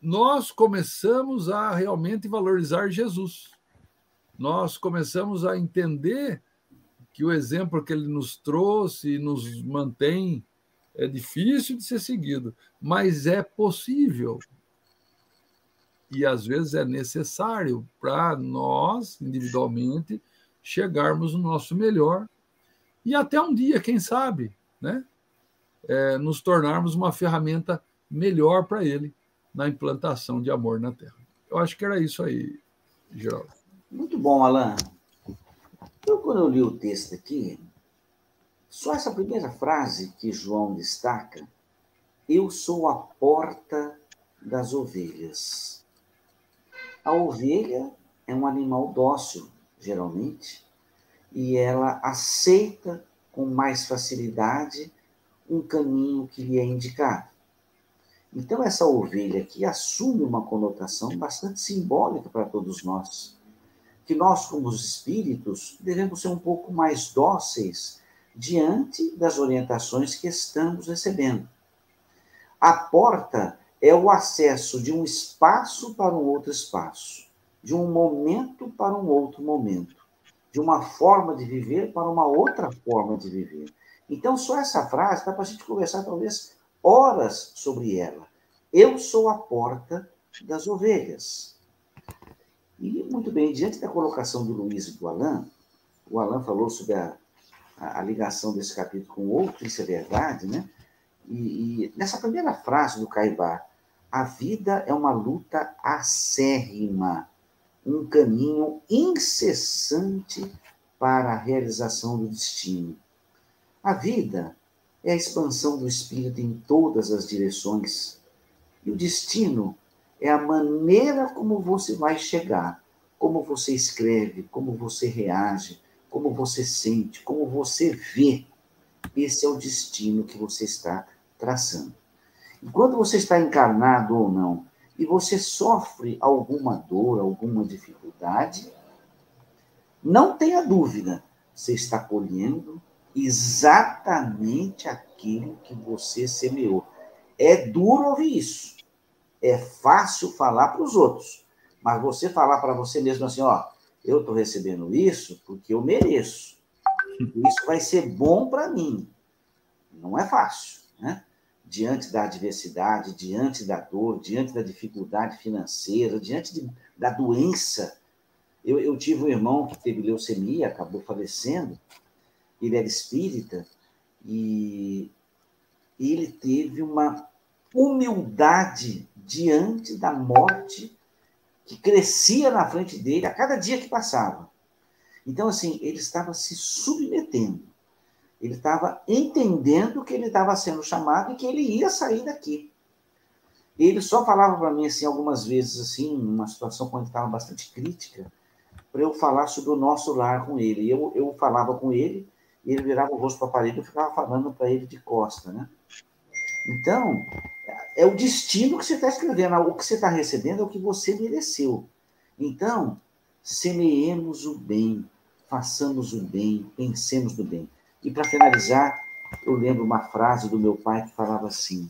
nós começamos a realmente valorizar Jesus. Nós começamos a entender que o exemplo que ele nos trouxe e nos mantém é difícil de ser seguido, mas é possível. E às vezes é necessário para nós, individualmente, chegarmos no nosso melhor e até um dia, quem sabe, né? É, nos tornarmos uma ferramenta melhor para ele na implantação de amor na Terra. Eu acho que era isso aí, Geraldo. Muito bom, Alain. Eu, quando eu li o texto aqui, só essa primeira frase que João destaca, eu sou a porta das ovelhas. A ovelha é um animal dócil, geralmente, e ela aceita com mais facilidade um caminho que lhe é indicado. Então, essa ovelha aqui assume uma conotação bastante simbólica para todos nós. Que nós, como os espíritos, devemos ser um pouco mais dóceis diante das orientações que estamos recebendo. A porta é o acesso de um espaço para um outro espaço, de um momento para um outro momento de uma forma de viver para uma outra forma de viver. Então, só essa frase dá para a gente conversar talvez horas sobre ela. Eu sou a porta das ovelhas. E, muito bem, diante da colocação do Luiz e do Alain, o Alain falou sobre a, a, a ligação desse capítulo com outro, isso é verdade, né? E, e nessa primeira frase do Caibá, a vida é uma luta acérrima um caminho incessante para a realização do destino. A vida é a expansão do espírito em todas as direções. E o destino é a maneira como você vai chegar, como você escreve, como você reage, como você sente, como você vê. Esse é o destino que você está traçando. E quando você está encarnado ou não, e você sofre alguma dor, alguma dificuldade, não tenha dúvida, você está colhendo exatamente aquilo que você semeou. É duro ouvir isso. É fácil falar para os outros. Mas você falar para você mesmo assim, ó, eu estou recebendo isso porque eu mereço. Isso vai ser bom para mim. Não é fácil, né? Diante da adversidade, diante da dor, diante da dificuldade financeira, diante de, da doença. Eu, eu tive um irmão que teve leucemia, acabou falecendo, ele era espírita e ele teve uma humildade diante da morte que crescia na frente dele a cada dia que passava. Então, assim, ele estava se submetendo. Ele estava entendendo que ele estava sendo chamado e que ele ia sair daqui. Ele só falava para mim, assim, algumas vezes, assim, numa situação quando estava bastante crítica, para eu falar sobre o nosso lar com ele. Eu, eu falava com ele, e ele virava o rosto para a parede e ficava falando para ele de costa, né? Então, é o destino que você está escrevendo, o que você está recebendo é o que você mereceu. Então, semeemos o bem, façamos o bem, pensemos no bem. E para finalizar, eu lembro uma frase do meu pai que falava assim: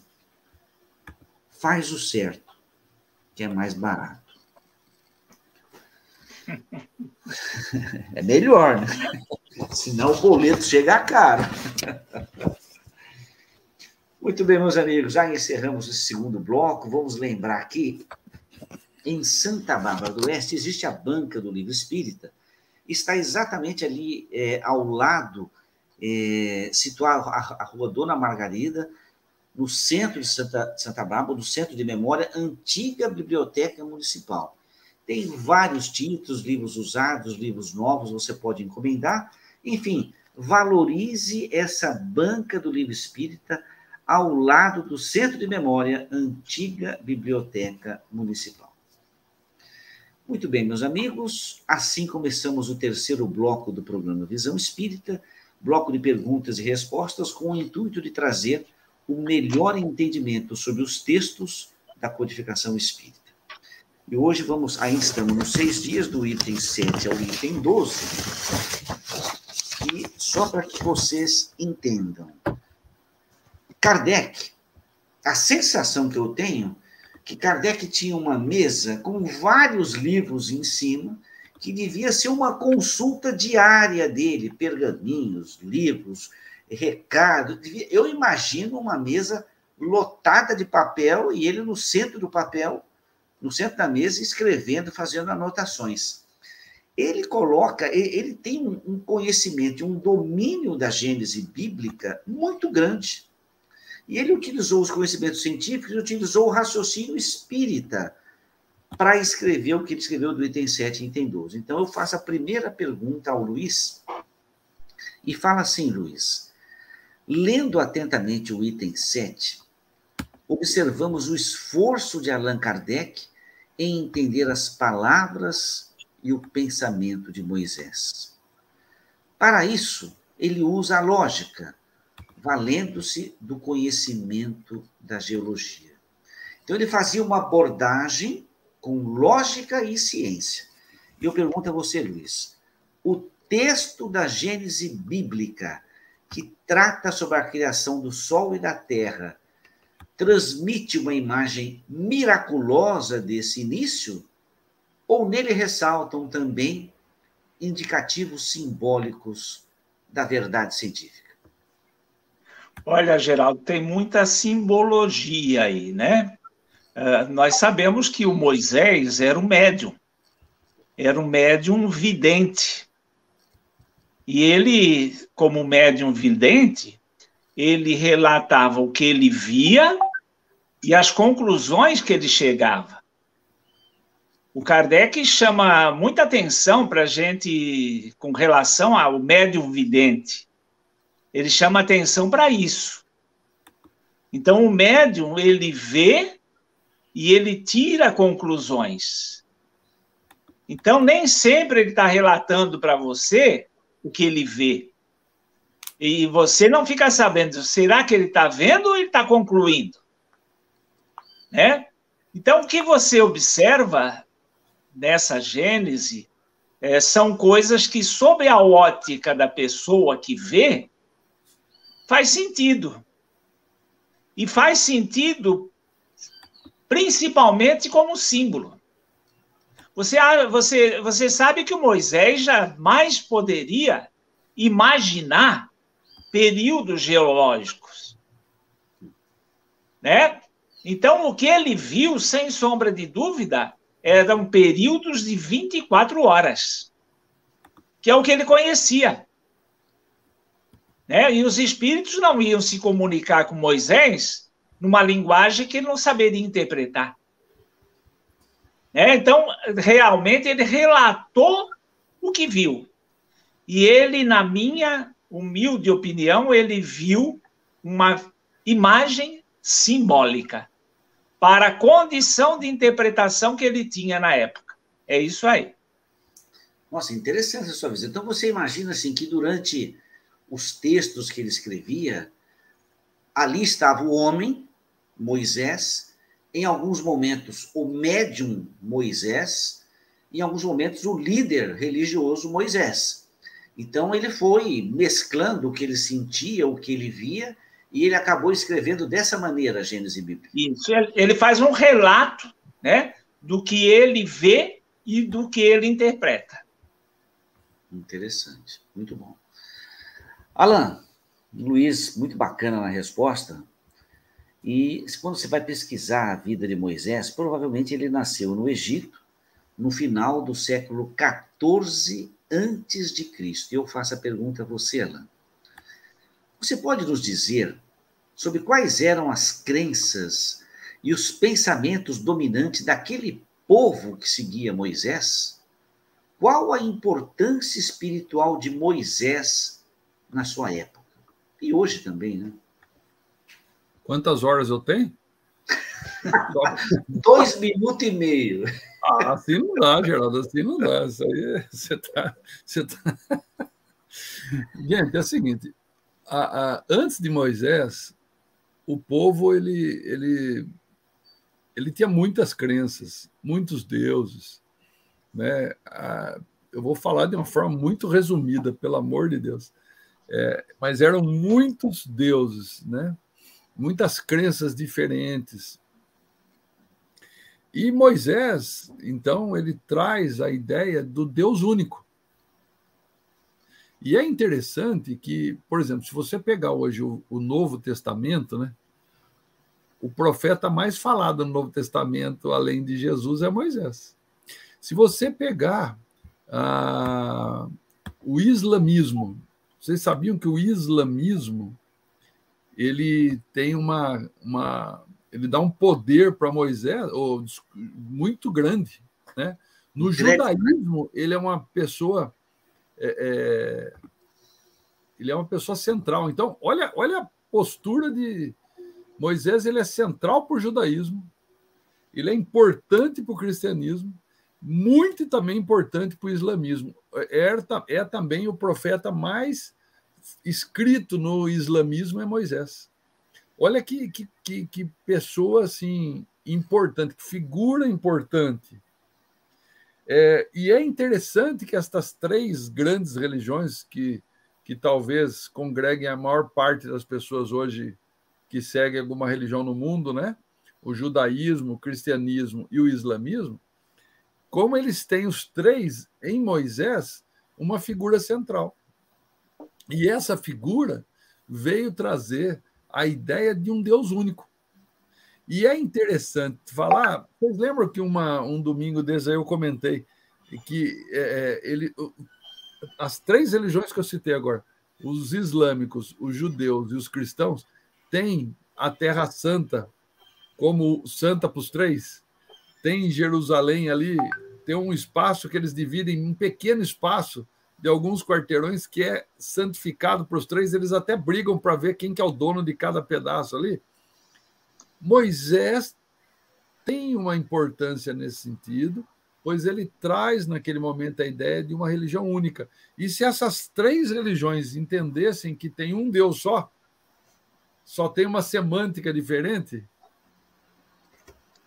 faz o certo, que é mais barato. É melhor, né? Senão o boleto chega caro. Muito bem, meus amigos, já encerramos esse segundo bloco. Vamos lembrar aqui, em Santa Bárbara do Oeste existe a banca do livro espírita. Está exatamente ali é, ao lado, é, situado a, a rua Dona Margarida, no centro de Santa, Santa Bárbara, no centro de memória, antiga biblioteca municipal. Tem vários títulos, livros usados, livros novos, você pode encomendar. Enfim, valorize essa banca do livro espírita ao lado do Centro de Memória, antiga Biblioteca Municipal. Muito bem, meus amigos, assim começamos o terceiro bloco do programa Visão Espírita, bloco de perguntas e respostas com o intuito de trazer o melhor entendimento sobre os textos da codificação espírita. E hoje vamos, ainda estamos nos seis dias, do item 7 ao item 12. E só para que vocês entendam, Kardec, a sensação que eu tenho que Kardec tinha uma mesa com vários livros em cima, que devia ser uma consulta diária dele, pergaminhos, livros, recados. Eu imagino uma mesa lotada de papel e ele no centro do papel no centro da mesa, escrevendo, fazendo anotações. Ele coloca, ele tem um conhecimento, um domínio da gênese bíblica muito grande. E ele utilizou os conhecimentos científicos, utilizou o raciocínio espírita para escrever o que ele escreveu do item 7 e item 12. Então, eu faço a primeira pergunta ao Luiz e fala assim, Luiz. Lendo atentamente o item 7, observamos o esforço de Allan Kardec em entender as palavras e o pensamento de Moisés. Para isso, ele usa a lógica, valendo-se do conhecimento da geologia. Então, ele fazia uma abordagem com lógica e ciência. E eu pergunto a você, Luiz, o texto da Gênese bíblica, que trata sobre a criação do Sol e da Terra, transmite uma imagem miraculosa desse início, ou nele ressaltam também indicativos simbólicos da verdade científica? Olha, Geraldo, tem muita simbologia aí, né? Uh, nós sabemos que o Moisés era um médium, era um médium vidente. E ele, como médium vidente, ele relatava o que ele via e as conclusões que ele chegava. O Kardec chama muita atenção para a gente com relação ao médium vidente. Ele chama atenção para isso. Então, o médium, ele vê e ele tira conclusões. Então, nem sempre ele está relatando para você o que ele vê. E você não fica sabendo, será que ele está vendo ou ele está concluindo? Né? Então, o que você observa nessa gênese é, são coisas que, sob a ótica da pessoa que vê, faz sentido. E faz sentido principalmente como símbolo. Você, você, você sabe que o Moisés jamais poderia imaginar períodos geológicos. Né? Então, o que ele viu, sem sombra de dúvida, eram períodos de 24 horas, que é o que ele conhecia. Né? E os espíritos não iam se comunicar com Moisés numa linguagem que ele não saberia interpretar. Né? Então, realmente, ele relatou o que viu. E ele, na minha humilde opinião, ele viu uma imagem simbólica para a condição de interpretação que ele tinha na época. É isso aí. Nossa, interessante a sua visão. Então você imagina assim que durante os textos que ele escrevia, ali estava o homem, Moisés, em alguns momentos o médium Moisés, em alguns momentos o líder religioso Moisés. Então ele foi mesclando o que ele sentia, o que ele via, e ele acabou escrevendo dessa maneira a Gênese Bíblica. Isso, ele faz um relato né, do que ele vê e do que ele interpreta. Interessante, muito bom. Alan, Luiz, muito bacana na resposta. E quando você vai pesquisar a vida de Moisés, provavelmente ele nasceu no Egito, no final do século XIV antes de Cristo. E eu faço a pergunta a você, Alan. Você pode nos dizer sobre quais eram as crenças e os pensamentos dominantes daquele povo que seguia Moisés? Qual a importância espiritual de Moisés na sua época? E hoje também, né? Quantas horas eu tenho? Dois minutos e meio. Ah, assim não dá, Geraldo, assim não dá. Isso aí você está. Você tá... Gente, é o seguinte: a, a, antes de Moisés, o povo ele, ele, ele tinha muitas crenças, muitos deuses. Né? eu vou falar de uma forma muito resumida, pelo amor de Deus. É, mas eram muitos deuses, né? muitas crenças diferentes. E Moisés, então, ele traz a ideia do Deus único. E é interessante que, por exemplo, se você pegar hoje o, o Novo Testamento, né, o profeta mais falado no Novo Testamento, além de Jesus, é Moisés. Se você pegar ah, o islamismo, vocês sabiam que o islamismo ele tem uma, uma ele dá um poder para Moisés ou, muito grande, né? No judaísmo ele é uma pessoa é, é, ele é uma pessoa central. Então, olha, olha a postura de Moisés. Ele é central para o judaísmo, ele é importante para o cristianismo, muito também importante para o islamismo. É, é também o profeta mais escrito no islamismo é Moisés. Olha que, que, que, que pessoa assim importante, que figura importante. É, e é interessante que estas três grandes religiões que, que talvez congreguem a maior parte das pessoas hoje que seguem alguma religião no mundo, né? O judaísmo, o cristianismo e o islamismo, como eles têm os três em Moisés uma figura central. E essa figura veio trazer a ideia de um Deus único. E é interessante falar. Vocês lembram que uma, um domingo desse aí eu comentei que é, é, ele, as três religiões que eu citei agora, os islâmicos, os judeus e os cristãos, têm a Terra Santa como santa para os três. Tem Jerusalém ali tem um espaço que eles dividem em um pequeno espaço de alguns quarteirões que é santificado para os três, eles até brigam para ver quem que é o dono de cada pedaço ali. Moisés tem uma importância nesse sentido, pois ele traz naquele momento a ideia de uma religião única. E se essas três religiões entendessem que tem um Deus só, só tem uma semântica diferente,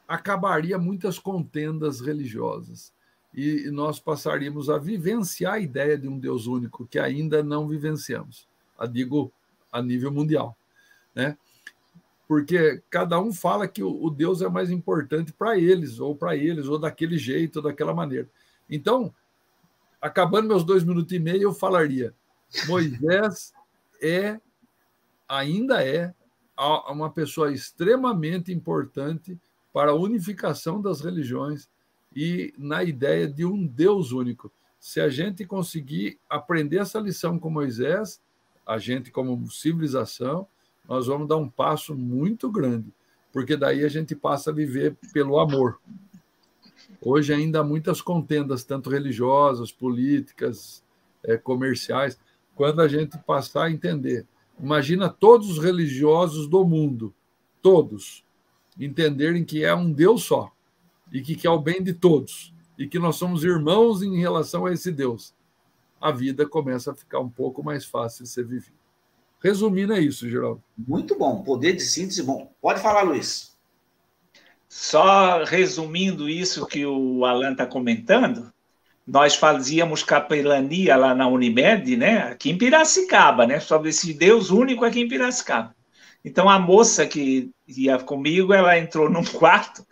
acabaria muitas contendas religiosas e nós passaríamos a vivenciar a ideia de um Deus único que ainda não vivenciamos, a digo a nível mundial, né? Porque cada um fala que o Deus é mais importante para eles, ou para eles, ou daquele jeito, ou daquela maneira. Então, acabando meus dois minutos e meio, eu falaria: Moisés é, ainda é, uma pessoa extremamente importante para a unificação das religiões e na ideia de um Deus único. Se a gente conseguir aprender essa lição com Moisés, a gente, como civilização, nós vamos dar um passo muito grande, porque daí a gente passa a viver pelo amor. Hoje ainda há muitas contendas, tanto religiosas, políticas, é, comerciais. Quando a gente passar a entender, imagina todos os religiosos do mundo, todos, entenderem que é um Deus só e que quer o bem de todos e que nós somos irmãos em relação a esse Deus, a vida começa a ficar um pouco mais fácil de ser vivida. Resumindo é isso, Geraldo. Muito bom, poder de síntese bom. Pode falar, Luiz. Só resumindo isso que o Alan está comentando, nós fazíamos capelania lá na Unimed, né? Aqui em Piracicaba, né? Sobre esse Deus único aqui em Piracicaba. Então a moça que ia comigo, ela entrou num quarto,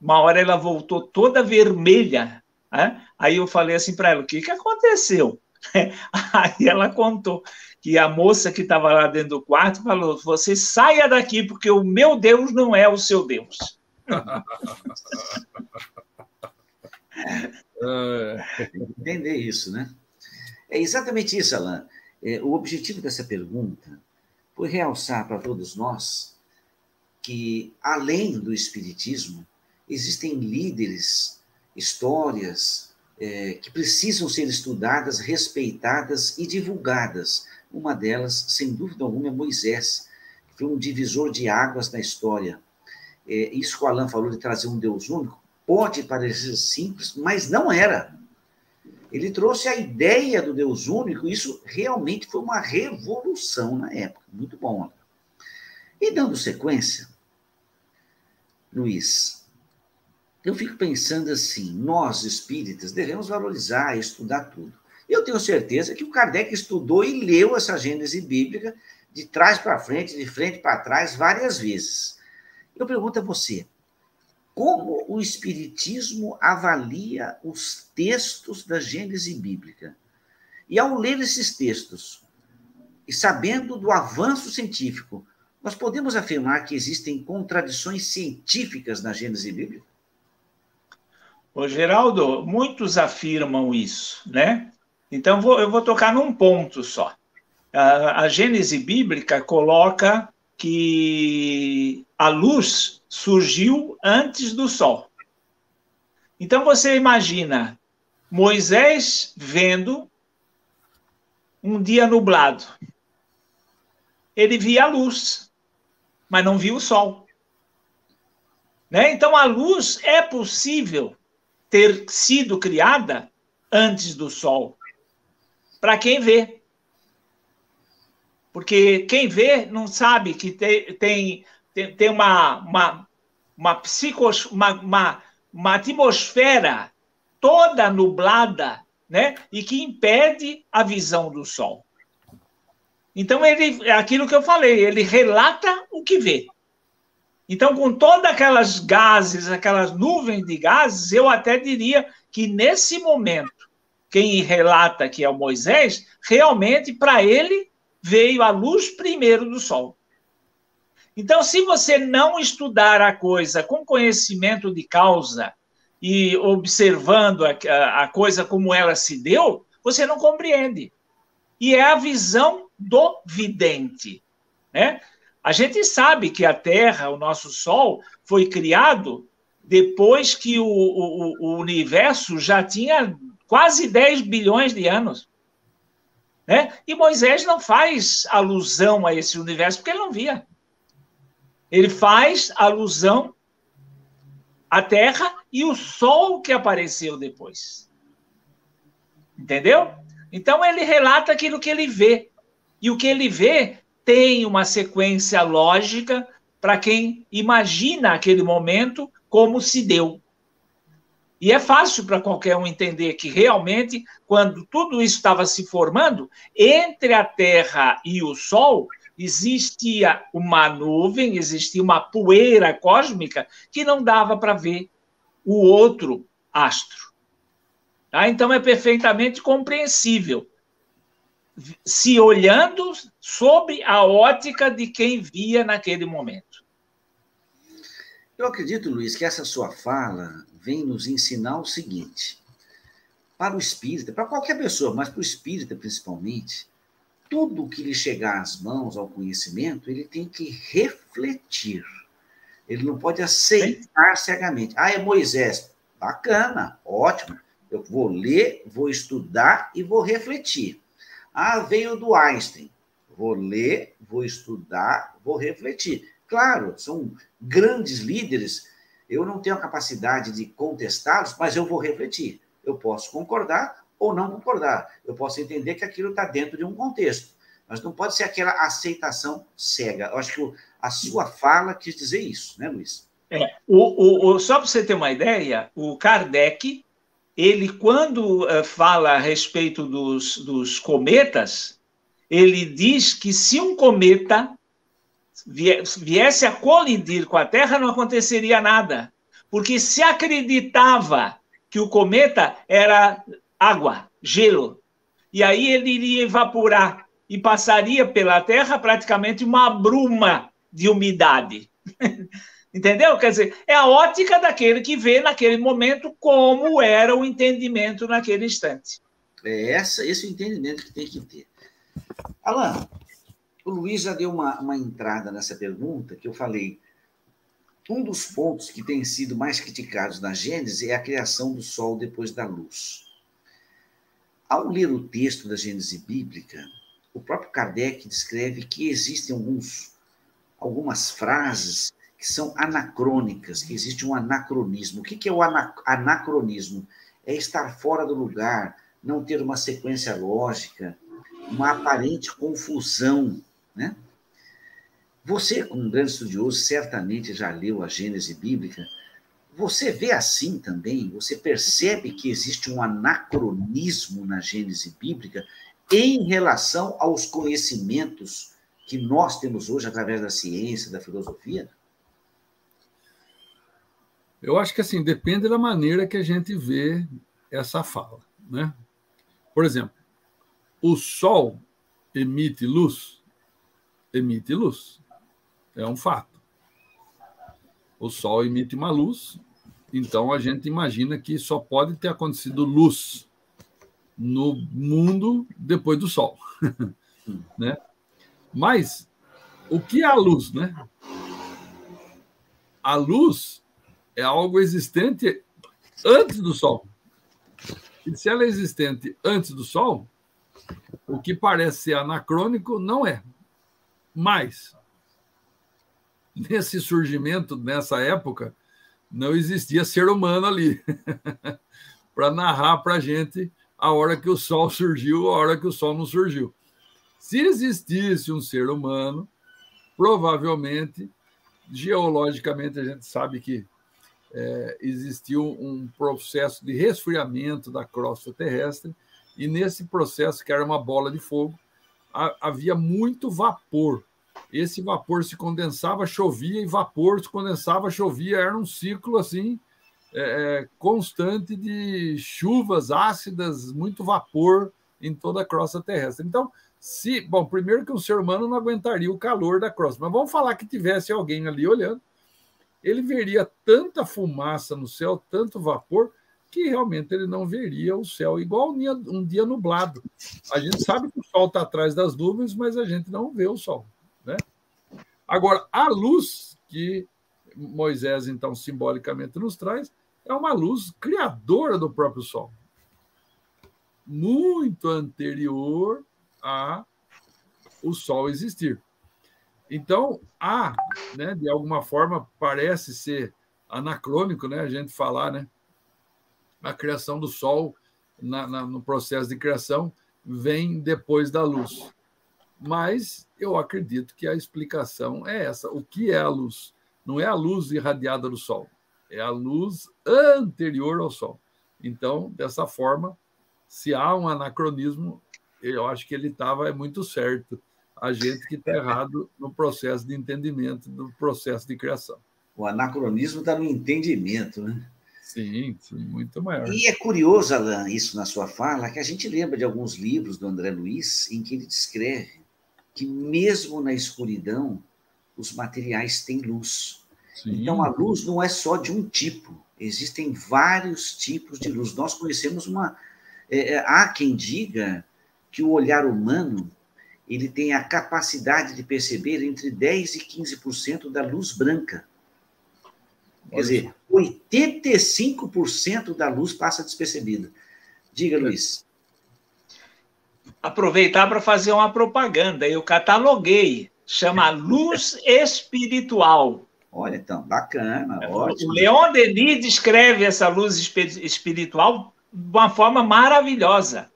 uma hora ela voltou toda vermelha. Né? Aí eu falei assim para ela: o que, que aconteceu? Aí ela contou que a moça que estava lá dentro do quarto falou: Você saia daqui, porque o meu Deus não é o seu Deus. Entender isso, né? É exatamente isso, Alain. É, o objetivo dessa pergunta foi realçar para todos nós que, além do Espiritismo, existem líderes, histórias é, que precisam ser estudadas, respeitadas e divulgadas. Uma delas, sem dúvida alguma, é Moisés, que foi um divisor de águas na história. É, isso que o Alan falou de trazer um Deus único pode parecer simples, mas não era. Ele trouxe a ideia do Deus único, isso realmente foi uma revolução na época. Muito bom. E dando sequência, Luiz, eu fico pensando assim: nós espíritas devemos valorizar estudar tudo. Eu tenho certeza que o Kardec estudou e leu essa Gênese bíblica de trás para frente, de frente para trás, várias vezes. Eu pergunto a você: como o Espiritismo avalia os textos da Gênese bíblica. E ao ler esses textos, e sabendo do avanço científico, nós podemos afirmar que existem contradições científicas na Gênese bíblica? Ô, Geraldo, muitos afirmam isso, né? Então, vou, eu vou tocar num ponto só. A, a Gênese bíblica coloca que a luz surgiu antes do sol. Então você imagina Moisés vendo um dia nublado. Ele via a luz, mas não via o sol. Né? Então a luz é possível ter sido criada antes do sol. Para quem vê. Porque quem vê não sabe que tem, tem tem, uma, uma, uma, psicos, uma, uma, uma atmosfera toda nublada, né? E que impede a visão do sol. Então, ele, é aquilo que eu falei, ele relata o que vê. Então, com todas aquelas gases, aquelas nuvens de gases, eu até diria que nesse momento, quem relata que é o Moisés, realmente para ele veio a luz primeiro do sol. Então, se você não estudar a coisa com conhecimento de causa e observando a, a, a coisa como ela se deu, você não compreende. E é a visão do vidente. Né? A gente sabe que a Terra, o nosso Sol, foi criado depois que o, o, o universo já tinha quase 10 bilhões de anos. Né? E Moisés não faz alusão a esse universo porque ele não via. Ele faz alusão à Terra e o Sol que apareceu depois. Entendeu? Então ele relata aquilo que ele vê. E o que ele vê tem uma sequência lógica para quem imagina aquele momento como se deu. E é fácil para qualquer um entender que realmente, quando tudo isso estava se formando, entre a Terra e o Sol, existia uma nuvem, existia uma poeira cósmica que não dava para ver o outro astro. Tá? Então é perfeitamente compreensível. Se olhando sob a ótica de quem via naquele momento. Eu acredito, Luiz, que essa sua fala vem nos ensinar o seguinte: para o espírita, para qualquer pessoa, mas para o espírita principalmente, tudo que lhe chegar às mãos, ao conhecimento, ele tem que refletir. Ele não pode aceitar cegamente. Ah, é Moisés. Bacana, ótimo. Eu vou ler, vou estudar e vou refletir. Ah, veio do Einstein. Vou ler, vou estudar, vou refletir. Claro, são grandes líderes eu não tenho a capacidade de contestá-los, mas eu vou refletir. Eu posso concordar ou não concordar. Eu posso entender que aquilo está dentro de um contexto. Mas não pode ser aquela aceitação cega. Eu acho que a sua fala quis dizer isso, né, Luiz? É, o, o, o só para você ter uma ideia, o Kardec, ele, quando uh, fala a respeito dos, dos cometas, ele diz que se um cometa viesse a colidir com a Terra, não aconteceria nada. Porque se acreditava que o cometa era água, gelo, e aí ele iria evaporar e passaria pela Terra praticamente uma bruma de umidade. Entendeu? Quer dizer, é a ótica daquele que vê naquele momento como era o entendimento naquele instante. É essa, esse entendimento que tem que ter. Alan, o Luiz já deu uma, uma entrada nessa pergunta que eu falei. Um dos pontos que tem sido mais criticados na Gênesis é a criação do Sol depois da luz. Ao ler o texto da Gênese bíblica, o próprio Kardec descreve que existem alguns, algumas frases que são anacrônicas, que existe um anacronismo. O que é o anacronismo? É estar fora do lugar, não ter uma sequência lógica, uma aparente confusão né? Você, como um grande estudioso, certamente já leu a Gênese bíblica. Você vê assim também? Você percebe que existe um anacronismo na Gênese bíblica em relação aos conhecimentos que nós temos hoje através da ciência, da filosofia? Eu acho que assim depende da maneira que a gente vê essa fala, né? Por exemplo, o Sol emite luz emite luz. É um fato. O Sol emite uma luz, então a gente imagina que só pode ter acontecido luz no mundo depois do Sol. né? Mas o que é a luz, né? A luz é algo existente antes do Sol. E se ela é existente antes do Sol, o que parece ser anacrônico não é. Mas, nesse surgimento, nessa época, não existia ser humano ali para narrar para a gente a hora que o Sol surgiu, a hora que o Sol não surgiu. Se existisse um ser humano, provavelmente, geologicamente, a gente sabe que é, existiu um processo de resfriamento da crosta terrestre, e nesse processo, que era uma bola de fogo, havia muito vapor. Esse vapor se condensava, chovia, e vapor se condensava, chovia. Era um ciclo assim é, é, constante de chuvas ácidas, muito vapor em toda a crosta terrestre. Então, se, bom, primeiro que o ser humano não aguentaria o calor da crosta, mas vamos falar que tivesse alguém ali olhando, ele veria tanta fumaça no céu, tanto vapor, que realmente ele não veria o céu igual um dia nublado. A gente sabe que o sol está atrás das nuvens, mas a gente não vê o sol. Né? Agora, a luz que Moisés, então, simbolicamente nos traz, é uma luz criadora do próprio Sol. Muito anterior a o Sol existir. Então, há, né, de alguma forma, parece ser anacrônico né, a gente falar né, a criação do Sol na, na, no processo de criação vem depois da luz. Mas eu acredito que a explicação é essa. O que é a luz? Não é a luz irradiada do Sol, é a luz anterior ao Sol. Então, dessa forma, se há um anacronismo, eu acho que ele estava é muito certo. A gente que está errado no processo de entendimento do processo de criação. O anacronismo está no entendimento, né? Sim, sim, muito maior. E é curioso, Alain, isso na sua fala, que a gente lembra de alguns livros do André Luiz em que ele descreve que, mesmo na escuridão, os materiais têm luz. Sim. Então, a luz não é só de um tipo, existem vários tipos de luz. Nós conhecemos uma. É, é há quem diga que o olhar humano ele tem a capacidade de perceber entre 10% e 15% da luz branca. Quer dizer, 85% da luz passa despercebida. Diga, é. Luiz. Aproveitar para fazer uma propaganda. Eu cataloguei. Chama Luz Espiritual. Olha, então, bacana, é, ótimo. O Leon Denis descreve essa luz espiritual de uma forma maravilhosa.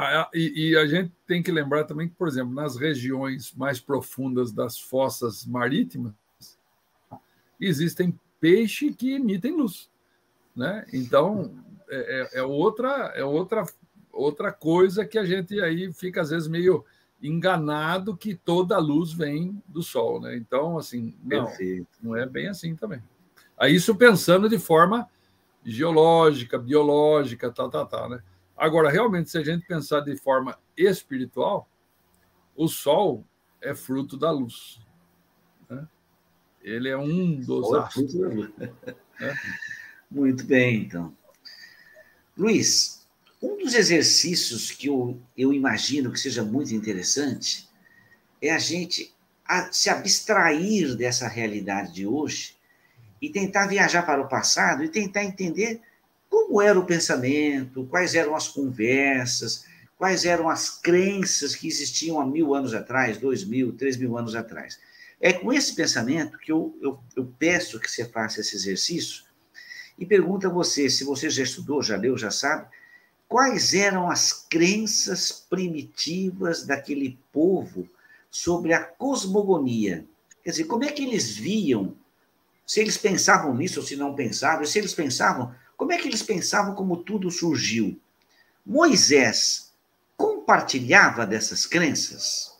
É, e, a gente tem que lembrar também que, por exemplo, nas regiões mais profundas das fossas marítimas, existem peixes que emitem luz. Né? Então, é, é, é, outra, é outra, outra coisa que a gente aí fica, às vezes, meio enganado que toda a luz vem do Sol. Né? Então, assim, não, Perfeito. não é bem assim também. Aí, isso pensando de forma geológica, biológica, tal, tal, tal. Né? Agora, realmente, se a gente pensar de forma espiritual, o Sol é fruto da luz. Ele é um dos astros. É. Muito bem, então. Luiz, um dos exercícios que eu, eu imagino que seja muito interessante é a gente a, se abstrair dessa realidade de hoje e tentar viajar para o passado e tentar entender como era o pensamento, quais eram as conversas, quais eram as crenças que existiam há mil anos atrás, dois mil, três mil anos atrás. É com esse pensamento que eu, eu, eu peço que você faça esse exercício e pergunta a você, se você já estudou, já leu, já sabe, quais eram as crenças primitivas daquele povo sobre a cosmogonia. Quer dizer, como é que eles viam, se eles pensavam nisso ou se não pensavam, se eles pensavam, como é que eles pensavam como tudo surgiu? Moisés compartilhava dessas crenças?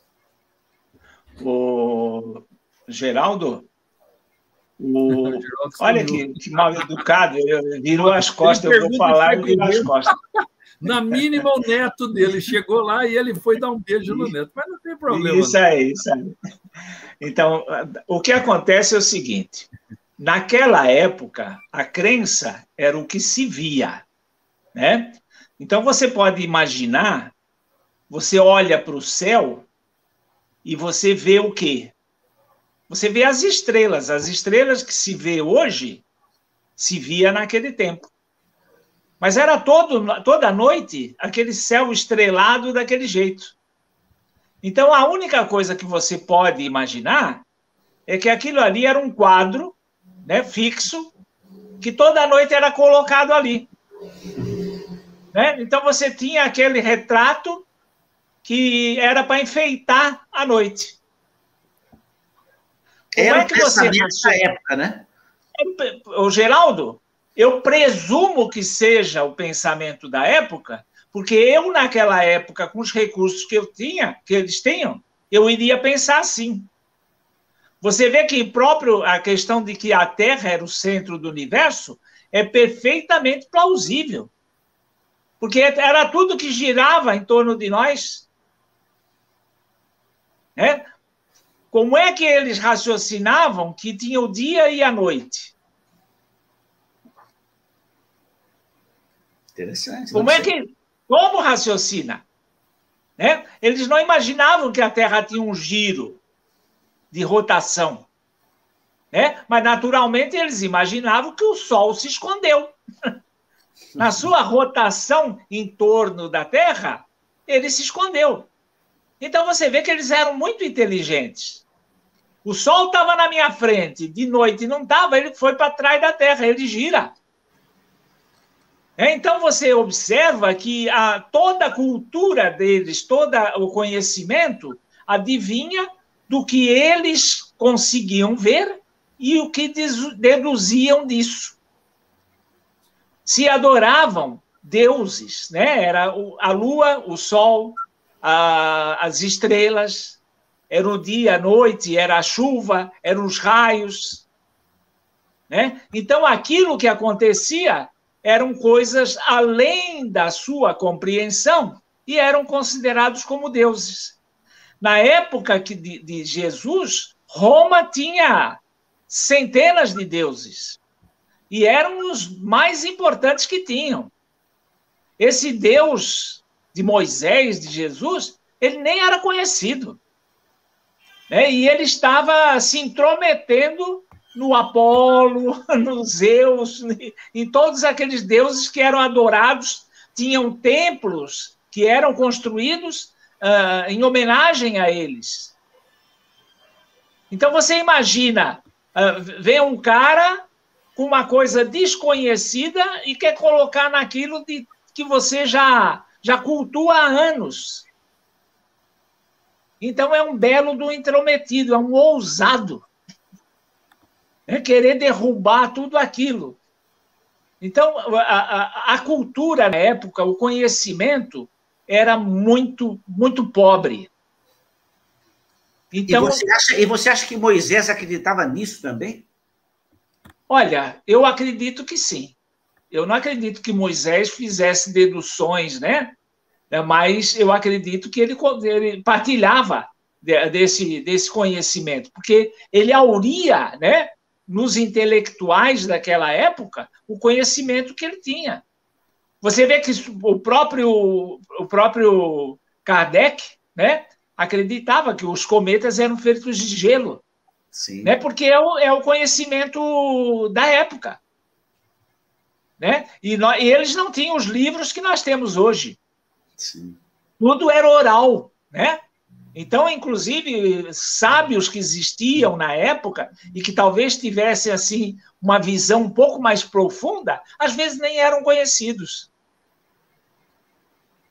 O Geraldo, o... olha que, que, mal educado, virou as costas, eu vou falar e virou as costas. Na mínima, o neto dele chegou lá e ele foi dar um beijo no neto, mas não tem problema. Isso aí, isso aí. Então, o que acontece é o seguinte: naquela época, a crença era o que se via, né? Então, você pode imaginar, você olha para o céu e você vê o quê? Você vê as estrelas. As estrelas que se vê hoje se via naquele tempo. Mas era todo, toda noite aquele céu estrelado daquele jeito. Então a única coisa que você pode imaginar é que aquilo ali era um quadro né, fixo que toda noite era colocado ali. Né? Então você tinha aquele retrato que era para enfeitar a noite. Como Era é que você nessa época, né? O Geraldo, eu presumo que seja o pensamento da época, porque eu, naquela época, com os recursos que eu tinha, que eles tinham, eu iria pensar assim. Você vê que próprio a questão de que a Terra era o centro do universo é perfeitamente plausível. Porque era tudo que girava em torno de nós. É? Como é que eles raciocinavam que tinha o dia e a noite? Interessante. Como é que. Como raciocina? Né? Eles não imaginavam que a Terra tinha um giro de rotação. Né? Mas, naturalmente, eles imaginavam que o Sol se escondeu. Na sua rotação em torno da Terra, ele se escondeu. Então, você vê que eles eram muito inteligentes. O Sol estava na minha frente, de noite não estava, ele foi para trás da Terra, ele gira. Então você observa que a, toda a cultura deles, todo o conhecimento, adivinha do que eles conseguiam ver e o que deduziam disso. Se adoravam deuses, né? Era a lua, o sol, a, as estrelas, era o dia, a noite, era a chuva, eram os raios, né? Então aquilo que acontecia eram coisas além da sua compreensão e eram considerados como deuses. Na época de, de Jesus, Roma tinha centenas de deuses e eram os mais importantes que tinham. Esse Deus de Moisés, de Jesus, ele nem era conhecido. Né? E ele estava se intrometendo no Apolo, no Zeus, em todos aqueles deuses que eram adorados, tinham templos que eram construídos uh, em homenagem a eles. Então você imagina, uh, vem um cara com uma coisa desconhecida e quer colocar naquilo de, que você já, já cultua há anos. Então é um belo do intrometido, é um ousado é querer derrubar tudo aquilo. Então, a, a, a, cultura na época, o conhecimento era muito, muito pobre. Então, e, você acha, e você acha que Moisés acreditava nisso também? Olha, eu acredito que sim. Eu não acredito que Moisés fizesse deduções, né? É, mas eu acredito que ele, ele partilhava desse, desse conhecimento, porque ele auria, né? nos intelectuais daquela época o conhecimento que ele tinha. Você vê que o próprio, o próprio Kardec né, acreditava que os cometas eram feitos de gelo. Sim. Né, porque é o, é o conhecimento da época. Né? E, nós, e eles não tinham os livros que nós temos hoje. Sim. Tudo era oral. Né? Então, inclusive, sábios que existiam na época e que talvez tivessem assim uma visão um pouco mais profunda, às vezes nem eram conhecidos.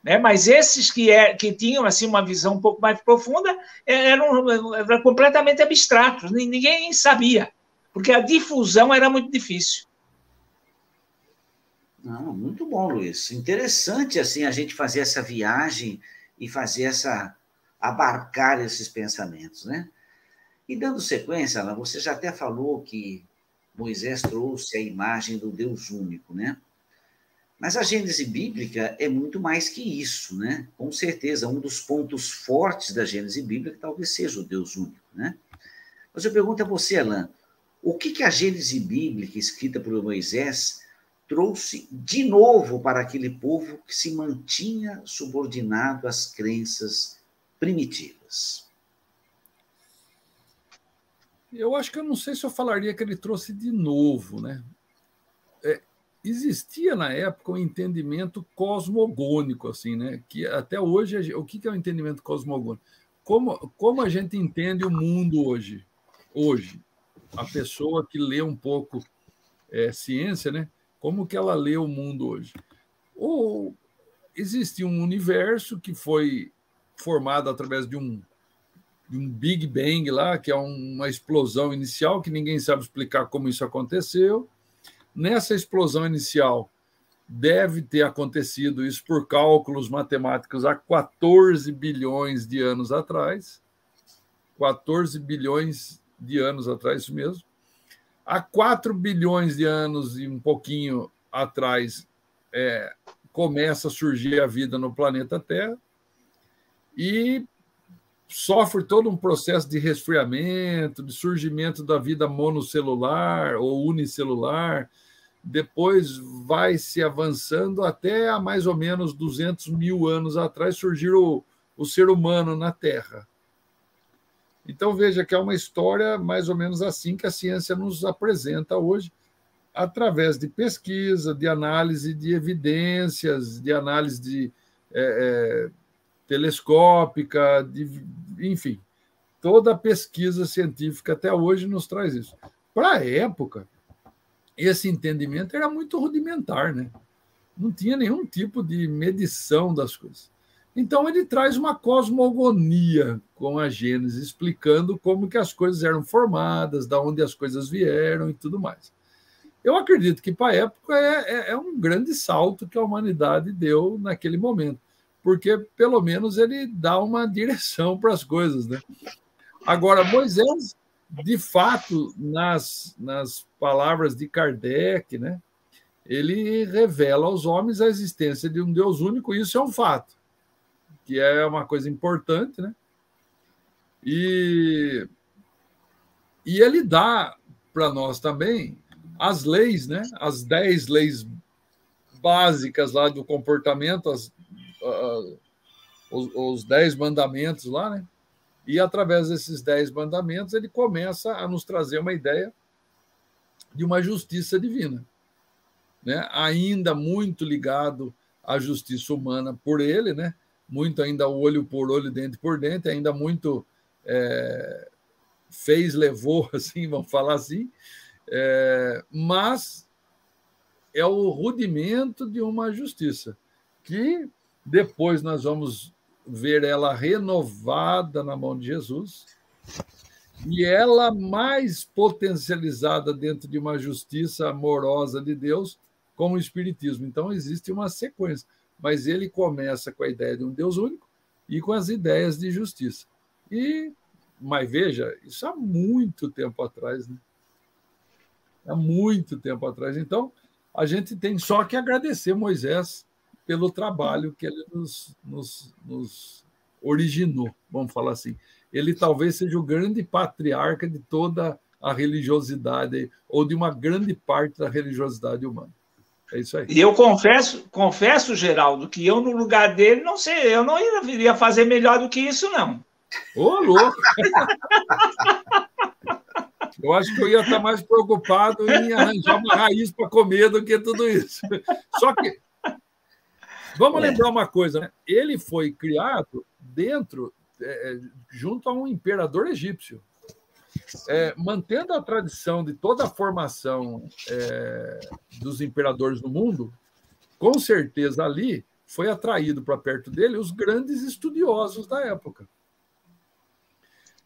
Né? Mas esses que, é, que tinham assim uma visão um pouco mais profunda é, eram, eram completamente abstratos, ninguém sabia, porque a difusão era muito difícil. Não, muito bom, Luiz. Interessante assim a gente fazer essa viagem e fazer essa abarcar esses pensamentos, né? E dando sequência, Alan, você já até falou que Moisés trouxe a imagem do Deus único, né? Mas a Gênese bíblica é muito mais que isso, né? Com certeza, um dos pontos fortes da Gênese bíblica talvez seja o Deus único, né? Mas eu pergunto a você, Alan, o que, que a Gênese bíblica escrita por Moisés trouxe de novo para aquele povo que se mantinha subordinado às crenças primitivas. Eu acho que eu não sei se eu falaria que ele trouxe de novo, né? É, existia na época um entendimento cosmogônico, assim, né? Que até hoje, o que é o um entendimento cosmogônico? Como, como a gente entende o mundo hoje? Hoje, a pessoa que lê um pouco é, ciência, né? Como que ela lê o mundo hoje? Ou existe um universo que foi formado através de um, de um Big Bang lá, que é uma explosão inicial, que ninguém sabe explicar como isso aconteceu. Nessa explosão inicial, deve ter acontecido isso por cálculos matemáticos há 14 bilhões de anos atrás. 14 bilhões de anos atrás, isso mesmo. Há 4 bilhões de anos e um pouquinho atrás, é, começa a surgir a vida no planeta Terra e sofre todo um processo de resfriamento, de surgimento da vida monocelular ou unicelular. Depois vai se avançando até há mais ou menos 200 mil anos atrás surgir o, o ser humano na Terra. Então, veja que é uma história mais ou menos assim que a ciência nos apresenta hoje, através de pesquisa, de análise de evidências, de análise de, é, é, telescópica, de, enfim, toda a pesquisa científica até hoje nos traz isso. Para a época, esse entendimento era muito rudimentar, né? Não tinha nenhum tipo de medição das coisas. Então ele traz uma cosmogonia com a Gênesis, explicando como que as coisas eram formadas, da onde as coisas vieram e tudo mais. Eu acredito que para a época é, é, é, um grande salto que a humanidade deu naquele momento, porque pelo menos ele dá uma direção para as coisas, né? Agora Moisés, de fato, nas, nas palavras de Kardec, né? Ele revela aos homens a existência de um Deus único, e isso é um fato que é uma coisa importante, né? E, e ele dá para nós também as leis, né? As dez leis básicas lá do comportamento, as, uh, os, os dez mandamentos lá, né? E através desses dez mandamentos ele começa a nos trazer uma ideia de uma justiça divina, né? Ainda muito ligado à justiça humana por ele, né? muito ainda olho por olho, dente por dente, ainda muito é, fez, levou, assim, vamos falar assim, é, mas é o rudimento de uma justiça, que depois nós vamos ver ela renovada na mão de Jesus, e ela mais potencializada dentro de uma justiça amorosa de Deus com o Espiritismo. Então, existe uma sequência mas ele começa com a ideia de um Deus único e com as ideias de justiça. E, mas veja, isso há muito tempo atrás, né? Há muito tempo atrás. Então, a gente tem só que agradecer Moisés pelo trabalho que ele nos, nos, nos originou, vamos falar assim. Ele talvez seja o grande patriarca de toda a religiosidade, ou de uma grande parte da religiosidade humana. É isso aí. E eu confesso, confesso, Geraldo, que eu, no lugar dele, não sei, eu não iria fazer melhor do que isso, não. Ô, louco! eu acho que eu ia estar mais preocupado em arranjar uma raiz para comer do que tudo isso. Só que. Vamos é. lembrar uma coisa, né? Ele foi criado dentro, é, junto a um imperador egípcio é, mantendo a tradição de toda a formação é, dos imperadores do mundo, com certeza ali foi atraído para perto dele os grandes estudiosos da época.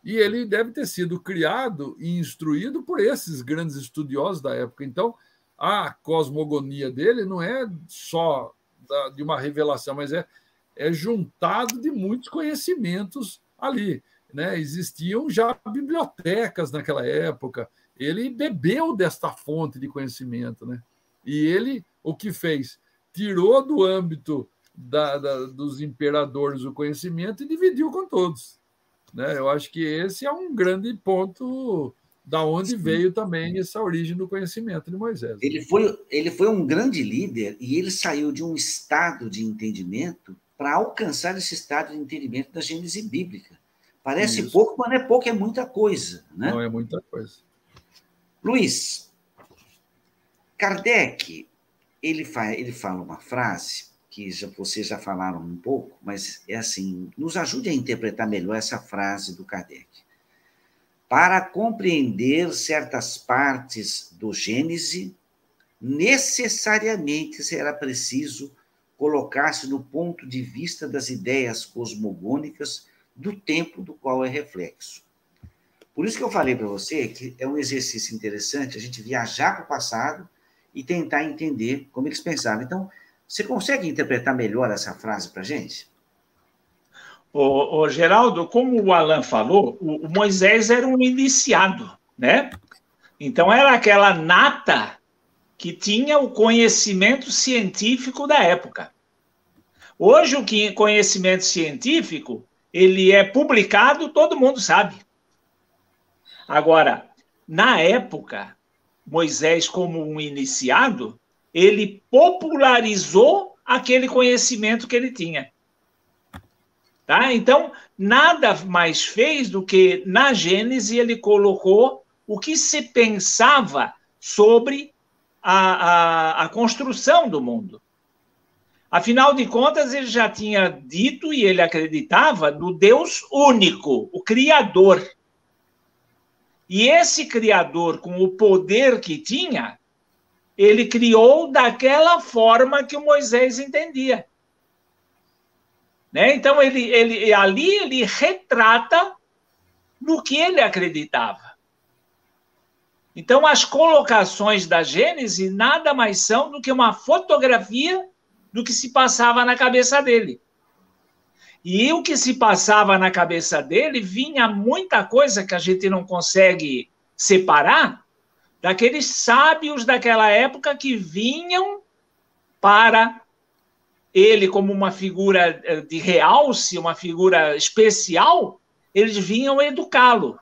E ele deve ter sido criado e instruído por esses grandes estudiosos da época. Então, a cosmogonia dele não é só da, de uma revelação, mas é, é juntado de muitos conhecimentos ali né? existiam já bibliotecas naquela época. Ele bebeu desta fonte de conhecimento. Né? E ele, o que fez? Tirou do âmbito da, da, dos imperadores o conhecimento e dividiu com todos. Né? Eu acho que esse é um grande ponto da onde Sim. veio também essa origem do conhecimento de Moisés. Ele foi, ele foi um grande líder e ele saiu de um estado de entendimento para alcançar esse estado de entendimento da Gênese bíblica. Parece Isso. pouco, mas não é pouco, é muita coisa. Né? Não é muita coisa. Luiz, Kardec, ele, faz, ele fala uma frase que já, vocês já falaram um pouco, mas é assim, nos ajude a interpretar melhor essa frase do Kardec. Para compreender certas partes do Gênese, necessariamente será preciso colocar-se no ponto de vista das ideias cosmogônicas do tempo do qual é reflexo. Por isso que eu falei para você que é um exercício interessante a gente viajar para o passado e tentar entender como eles pensavam. Então, você consegue interpretar melhor essa frase para a gente? Ô, ô, Geraldo, como o Alan falou, o, o Moisés era um iniciado, né? Então, era aquela nata que tinha o conhecimento científico da época. Hoje, o conhecimento científico ele é publicado, todo mundo sabe. Agora, na época, Moisés, como um iniciado, ele popularizou aquele conhecimento que ele tinha. Tá? Então, nada mais fez do que na Gênese ele colocou o que se pensava sobre a, a, a construção do mundo. Afinal de contas, ele já tinha dito e ele acreditava no Deus único, o Criador. E esse Criador, com o poder que tinha, ele criou daquela forma que Moisés entendia. Né? Então, ele, ele, ali ele retrata no que ele acreditava. Então, as colocações da Gênese nada mais são do que uma fotografia do que se passava na cabeça dele. E o que se passava na cabeça dele vinha muita coisa que a gente não consegue separar daqueles sábios daquela época que vinham para ele como uma figura eh, de realce, uma figura especial, eles vinham educá-lo.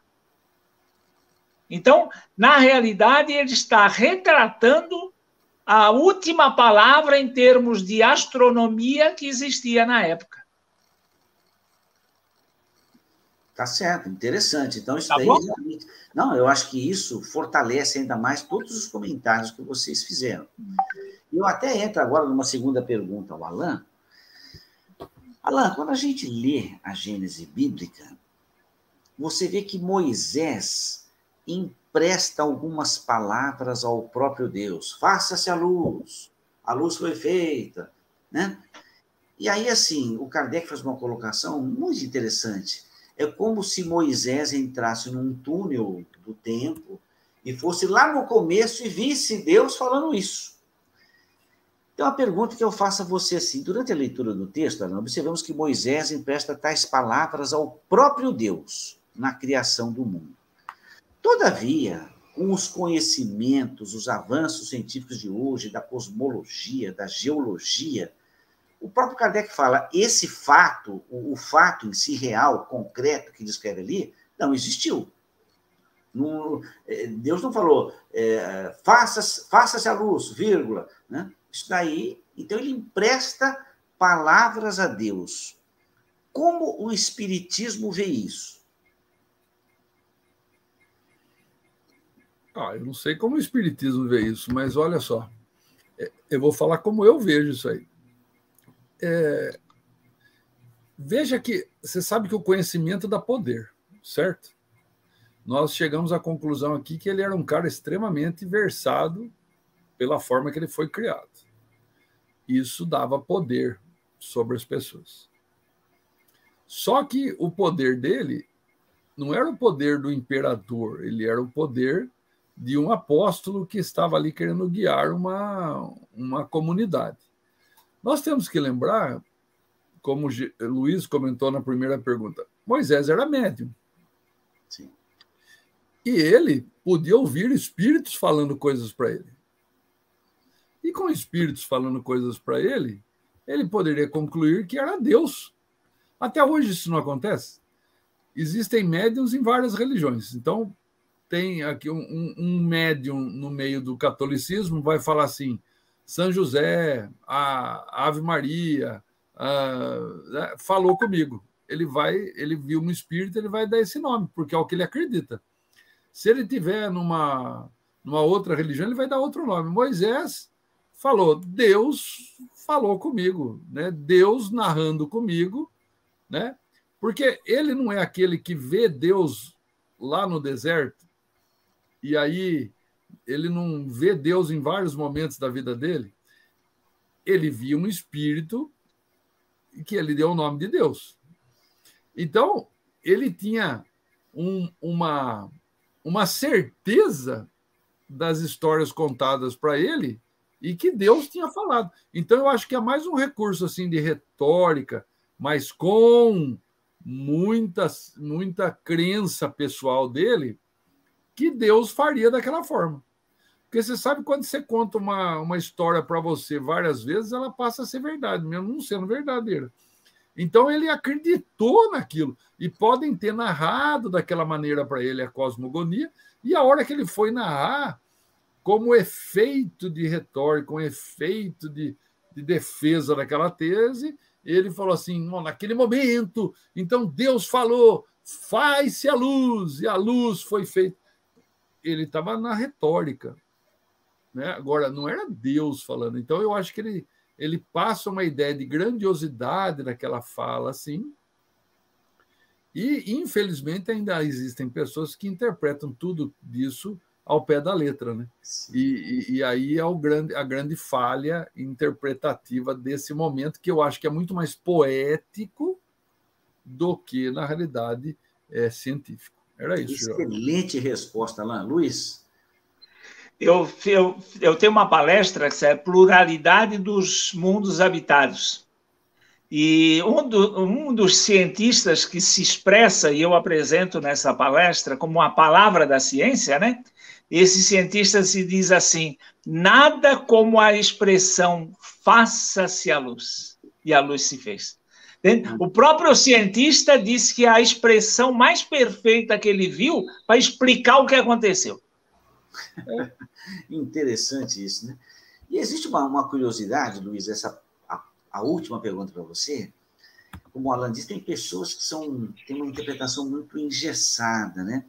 Então, na realidade, ele está retratando a última palavra em termos de astronomia que existia na época. Tá certo, interessante. Então, isso tá daí. Não, eu acho que isso fortalece ainda mais todos os comentários que vocês fizeram. Eu até entro agora numa segunda pergunta ao Alain. Alain, quando a gente lê a Gênese bíblica, você vê que Moisés empresta algumas palavras ao próprio Deus. Faça-se a luz, a luz foi feita, né? E aí, assim, o Kardec faz uma colocação muito interessante. É como se Moisés entrasse num túnel do tempo e fosse lá no começo e visse Deus falando isso. Então, a pergunta que eu faço a você assim, durante a leitura do texto, Ana, observamos que Moisés empresta tais palavras ao próprio Deus na criação do mundo. Todavia, com os conhecimentos, os avanços científicos de hoje, da cosmologia, da geologia, o próprio Kardec fala, esse fato, o, o fato em si real, concreto, que descreve ali, não existiu. É, Deus não falou, é, faça-se faça a luz, vírgula, né? Isso daí, então ele empresta palavras a Deus. Como o Espiritismo vê isso? Ah, eu não sei como o Espiritismo vê isso, mas olha só. É, eu vou falar como eu vejo isso aí. É, veja que você sabe que o conhecimento dá poder, certo? Nós chegamos à conclusão aqui que ele era um cara extremamente versado pela forma que ele foi criado. Isso dava poder sobre as pessoas. Só que o poder dele não era o poder do imperador, ele era o poder de um apóstolo que estava ali querendo guiar uma, uma comunidade. Nós temos que lembrar, como Luiz comentou na primeira pergunta, Moisés era médium. Sim. E ele podia ouvir espíritos falando coisas para ele. E com espíritos falando coisas para ele, ele poderia concluir que era Deus. Até hoje isso não acontece. Existem médiums em várias religiões. Então, tem aqui um, um médium no meio do catolicismo, vai falar assim: São José, a Ave Maria, a, né, falou comigo. Ele vai, ele viu um espírito, ele vai dar esse nome, porque é o que ele acredita. Se ele tiver numa, numa outra religião, ele vai dar outro nome. Moisés falou: Deus falou comigo, né? Deus narrando comigo, né? Porque ele não é aquele que vê Deus lá no deserto e aí ele não vê Deus em vários momentos da vida dele. Ele via um espírito que ele deu o nome de Deus. Então, ele tinha um, uma, uma certeza das histórias contadas para ele e que Deus tinha falado. Então eu acho que é mais um recurso assim de retórica, mas com muita muita crença pessoal dele que Deus faria daquela forma. Porque você sabe quando você conta uma, uma história para você várias vezes, ela passa a ser verdade, mesmo não sendo verdadeira. Então ele acreditou naquilo e podem ter narrado daquela maneira para ele a cosmogonia e a hora que ele foi narrar, como efeito de retórica, um efeito de, de defesa daquela tese, ele falou assim: naquele momento, então Deus falou, faz-se a luz, e a luz foi feita. Ele estava na retórica. Né? Agora, não era Deus falando. Então, eu acho que ele, ele passa uma ideia de grandiosidade naquela fala, assim. E, infelizmente, ainda existem pessoas que interpretam tudo isso ao pé da letra, né? E, e, e, aí é o grande, a grande falha interpretativa desse momento, que eu acho que é muito mais poético do que, na realidade, é científico. Era isso. Excelente Jorge. resposta, Alain. Luiz? Eu, eu, eu tenho uma palestra que é Pluralidade dos Mundos Habitados. E um, do, um, dos cientistas que se expressa, e eu apresento nessa palestra como a palavra da ciência, né? Esse cientista se diz assim: nada como a expressão faça-se a luz. E a luz se fez. O próprio cientista disse que é a expressão mais perfeita que ele viu para explicar o que aconteceu. Interessante isso, né? E existe uma, uma curiosidade, Luiz, essa a, a última pergunta para você. Como o Alan disse, tem pessoas que são têm uma interpretação muito engessada, né?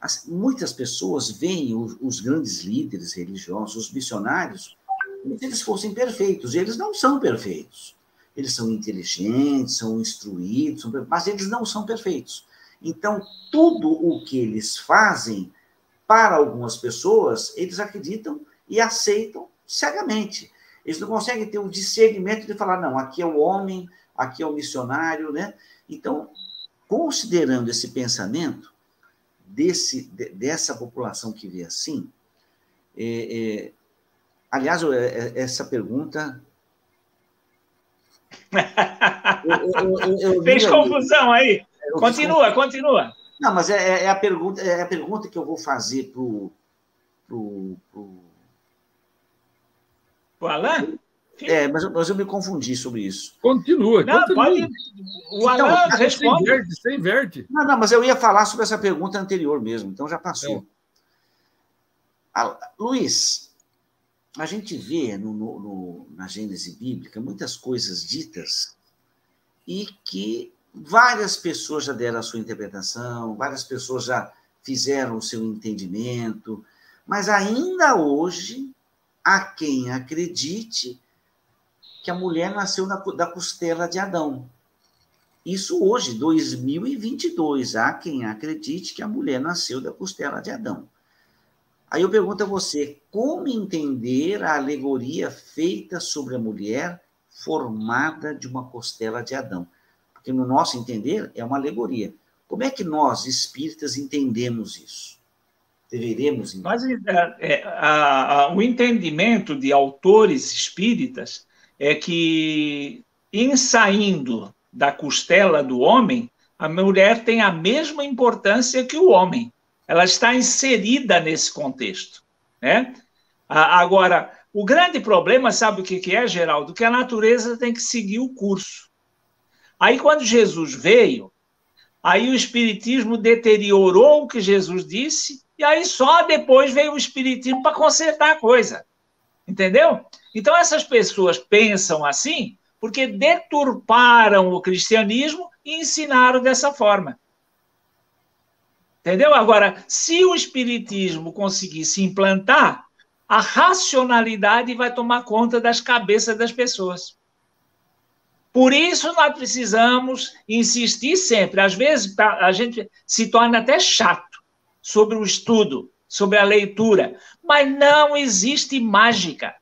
As, muitas pessoas veem os, os, grandes líderes religiosos, os missionários, como se eles fossem perfeitos. Eles não são perfeitos. Eles são inteligentes, são instruídos, são, mas eles não são perfeitos. Então, tudo o que eles fazem, para algumas pessoas, eles acreditam e aceitam cegamente. Eles não conseguem ter o discernimento de falar, não, aqui é o homem, aqui é o missionário, né? Então, considerando esse pensamento, desse, dessa população que vê assim, é, é, aliás, é, essa pergunta. eu, eu, Fez confusão aí. Continua, continua. Não, mas é, é, a pergunta, é a pergunta que eu vou fazer para o. Pro, pro... O Alain? É, mas, mas eu me confundi sobre isso. Continua, não, continua. Pode... O então, responde. Você inverte, você inverte. Não, não, mas eu ia falar sobre essa pergunta anterior mesmo, então já passou. É. Ah, Luiz, a gente vê no, no, no, na Gênese bíblica muitas coisas ditas e que várias pessoas já deram a sua interpretação, várias pessoas já fizeram o seu entendimento, mas ainda hoje há quem acredite a mulher nasceu da costela de Adão. Isso hoje, 2022, há quem acredite que a mulher nasceu da costela de Adão. Aí eu pergunto a você, como entender a alegoria feita sobre a mulher formada de uma costela de Adão? Porque no nosso entender é uma alegoria. Como é que nós, espíritas, entendemos isso? Deveremos entender. Mas é, é, a, a, o entendimento de autores espíritas é que, em saindo da costela do homem, a mulher tem a mesma importância que o homem. Ela está inserida nesse contexto. Né? Agora, o grande problema, sabe o que é, Geraldo? Que a natureza tem que seguir o curso. Aí, quando Jesus veio, aí o Espiritismo deteriorou o que Jesus disse, e aí só depois veio o Espiritismo para consertar a coisa. Entendeu? Então, essas pessoas pensam assim porque deturparam o cristianismo e ensinaram dessa forma. Entendeu? Agora, se o espiritismo conseguir se implantar, a racionalidade vai tomar conta das cabeças das pessoas. Por isso, nós precisamos insistir sempre. Às vezes, a gente se torna até chato sobre o estudo, sobre a leitura, mas não existe mágica.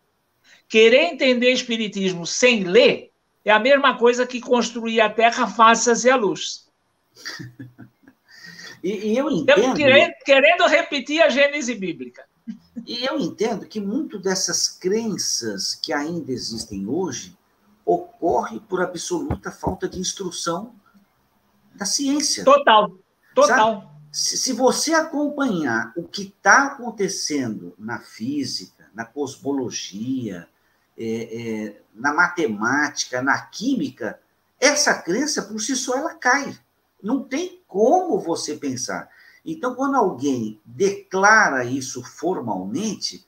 Querer entender Espiritismo sem ler é a mesma coisa que construir a Terra faça-se a luz. e, e, eu entendo... Estamos querendo, querendo repetir a Gênese bíblica. E eu entendo que muito dessas crenças que ainda existem hoje ocorre por absoluta falta de instrução da ciência. Total, total. Se, se você acompanhar o que está acontecendo na física, na cosmologia, é, é, na matemática, na química, essa crença por si só ela cai. Não tem como você pensar. Então, quando alguém declara isso formalmente,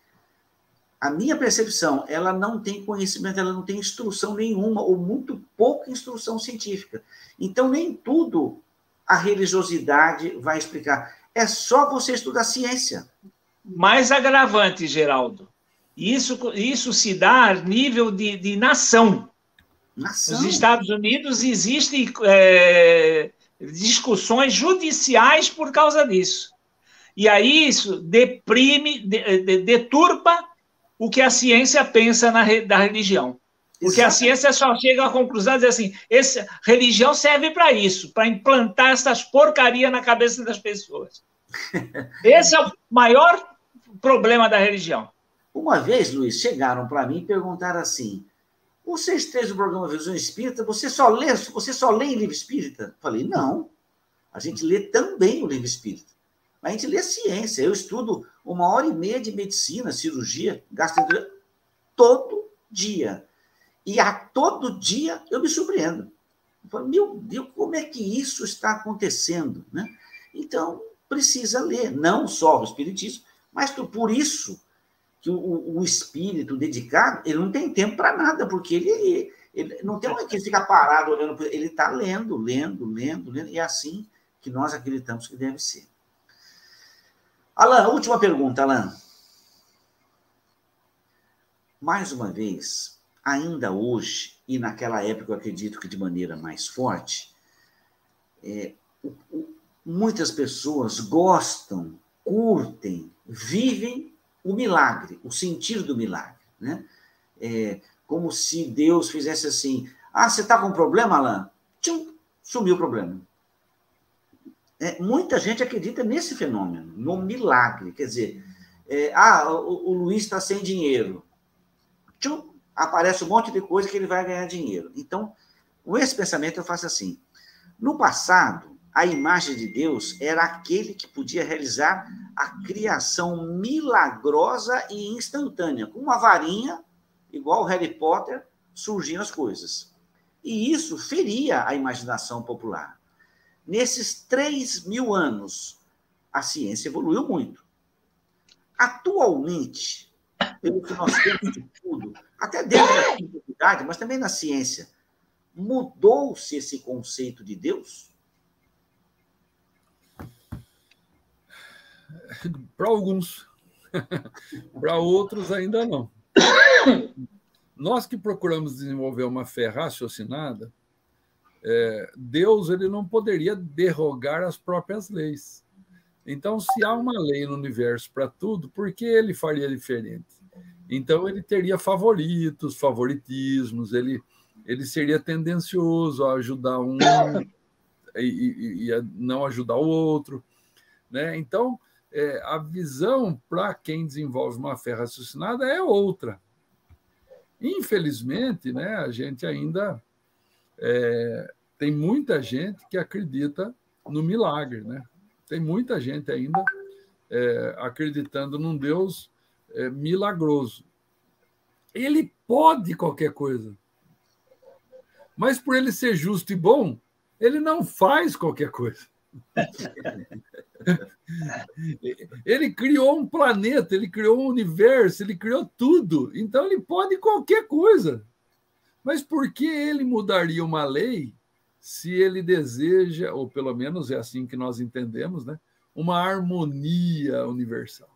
a minha percepção, ela não tem conhecimento, ela não tem instrução nenhuma, ou muito pouca instrução científica. Então, nem tudo a religiosidade vai explicar. É só você estudar ciência. Mais agravante, Geraldo. Isso, isso se dá a nível de, de nação. nação. Nos Estados Unidos existem é, discussões judiciais por causa disso. E aí isso deprime, de, de, deturpa o que a ciência pensa na, da religião. Porque a ciência só chega à conclusão de dizer assim: essa religião serve para isso, para implantar essas porcarias na cabeça das pessoas. Esse é o maior problema da religião. Uma vez, Luiz, chegaram para mim e perguntaram assim: vocês três do programa Visão Espírita, você só lê, você só lê livro espírita? Falei, não. A gente lê também o livro espírita. A gente lê ciência. Eu estudo uma hora e meia de medicina, cirurgia, gastroenterologia, todo dia. E a todo dia eu me surpreendo. Eu falo, meu Deus, como é que isso está acontecendo? Né? Então, precisa ler, não só o Espiritismo, mas por isso que o, o espírito dedicado, ele não tem tempo para nada, porque ele, ele não tem que ficar parado olhando, ele está lendo, lendo, lendo, lendo, e é assim que nós acreditamos que deve ser. Alan, última pergunta, Alan. Mais uma vez, ainda hoje, e naquela época eu acredito que de maneira mais forte, é, o, o, muitas pessoas gostam, curtem, vivem o milagre, o sentido do milagre. Né? É, como se Deus fizesse assim: ah, você está com um problema, Alain? Tchum, sumiu o problema. É, muita gente acredita nesse fenômeno, no milagre. Quer dizer, é, ah, o, o Luiz está sem dinheiro. Tchum, aparece um monte de coisa que ele vai ganhar dinheiro. Então, com esse pensamento, eu faço assim. No passado, a imagem de Deus era aquele que podia realizar a criação milagrosa e instantânea. Com uma varinha, igual Harry Potter, surgiam as coisas. E isso feria a imaginação popular. Nesses três mil anos, a ciência evoluiu muito. Atualmente, pelo que nós temos de tudo, até dentro da cientificidade, mas também na ciência, mudou-se esse conceito de Deus? Para alguns. Para outros, ainda não. Nós que procuramos desenvolver uma fé raciocinada, é, Deus ele não poderia derrogar as próprias leis. Então, se há uma lei no universo para tudo, por que ele faria diferente? Então, ele teria favoritos, favoritismos, ele, ele seria tendencioso a ajudar um e, e, e a não ajudar o outro. Né? Então, é, a visão para quem desenvolve uma fé raciocinada é outra. Infelizmente, né, a gente ainda é, tem muita gente que acredita no milagre, né? Tem muita gente ainda é, acreditando num Deus é, milagroso. Ele pode qualquer coisa, mas por ele ser justo e bom, ele não faz qualquer coisa. ele criou um planeta, ele criou um universo, ele criou tudo. Então ele pode qualquer coisa. Mas por que ele mudaria uma lei se ele deseja, ou pelo menos é assim que nós entendemos, né, uma harmonia universal?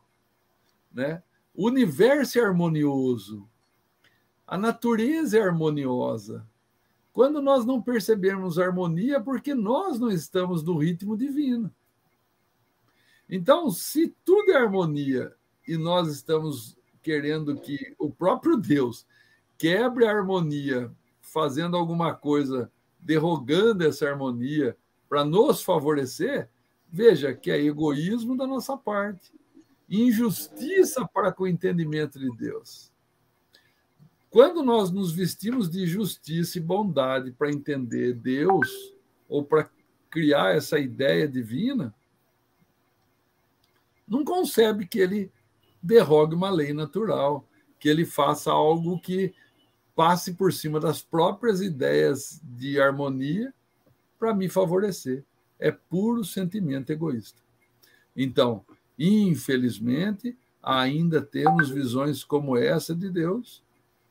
Né? O universo é harmonioso, a natureza é harmoniosa, quando nós não percebemos harmonia, porque nós não estamos no ritmo divino. Então, se tudo é harmonia e nós estamos querendo que o próprio Deus quebre a harmonia, fazendo alguma coisa, derrogando essa harmonia para nos favorecer, veja que é egoísmo da nossa parte, injustiça para com o entendimento de Deus. Quando nós nos vestimos de justiça e bondade para entender Deus, ou para criar essa ideia divina, não concebe que ele derrogue uma lei natural, que ele faça algo que passe por cima das próprias ideias de harmonia para me favorecer. É puro sentimento egoísta. Então, infelizmente, ainda temos visões como essa de Deus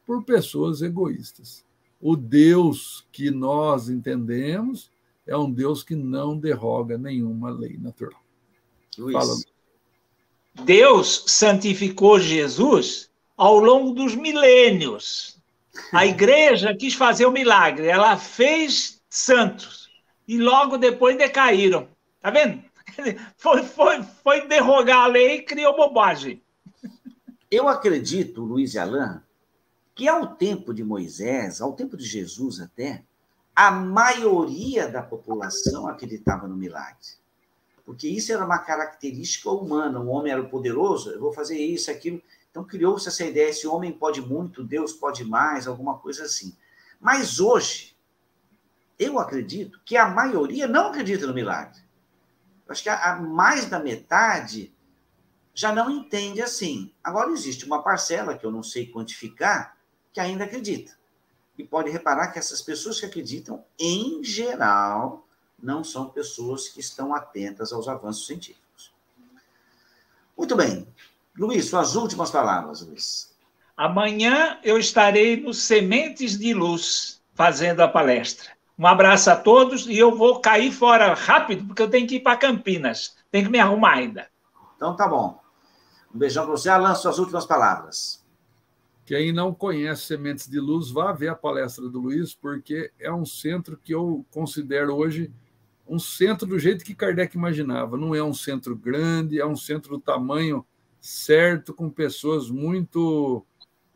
por pessoas egoístas. O Deus que nós entendemos é um Deus que não derroga nenhuma lei natural. Luiz. Fala. Deus santificou Jesus ao longo dos milênios. A igreja quis fazer o um milagre, ela fez santos e logo depois decaíram. Tá vendo? Foi, foi, foi derrogar a lei e criou bobagem. Eu acredito, Luiz e Alain, que ao tempo de Moisés, ao tempo de Jesus até, a maioria da população acreditava no milagre. Porque isso era uma característica humana. O homem era poderoso, eu vou fazer isso, aquilo. Então criou-se essa ideia: esse homem pode muito, Deus pode mais, alguma coisa assim. Mas hoje, eu acredito que a maioria não acredita no milagre. Eu acho que a, a mais da metade já não entende assim. Agora, existe uma parcela, que eu não sei quantificar, que ainda acredita. E pode reparar que essas pessoas que acreditam, em geral, não são pessoas que estão atentas aos avanços científicos. Muito bem. Luiz, suas últimas palavras, Luiz. Amanhã eu estarei no Sementes de Luz, fazendo a palestra. Um abraço a todos e eu vou cair fora rápido, porque eu tenho que ir para Campinas. Tenho que me arrumar ainda. Então tá bom. Um beijão para você. Alan, suas últimas palavras. Quem não conhece Sementes de Luz, vá ver a palestra do Luiz, porque é um centro que eu considero hoje um centro do jeito que Kardec imaginava. Não é um centro grande, é um centro do tamanho certo, com pessoas muito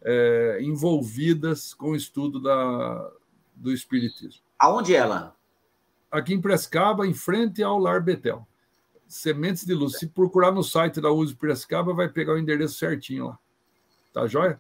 é, envolvidas com o estudo da, do Espiritismo. Aonde é ela? Aqui em Prescaba, em frente ao Lar Betel. Sementes de Luz. Se procurar no site da USP Prescaba, vai pegar o endereço certinho lá. Tá joia?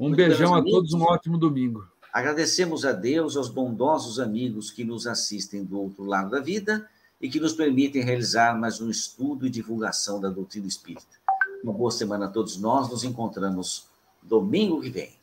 Um Muito beijão a todos, um ótimo domingo. Agradecemos a Deus, aos bondosos amigos que nos assistem do outro lado da vida e que nos permitem realizar mais um estudo e divulgação da doutrina espírita. Uma boa semana a todos nós. Nos encontramos domingo que vem.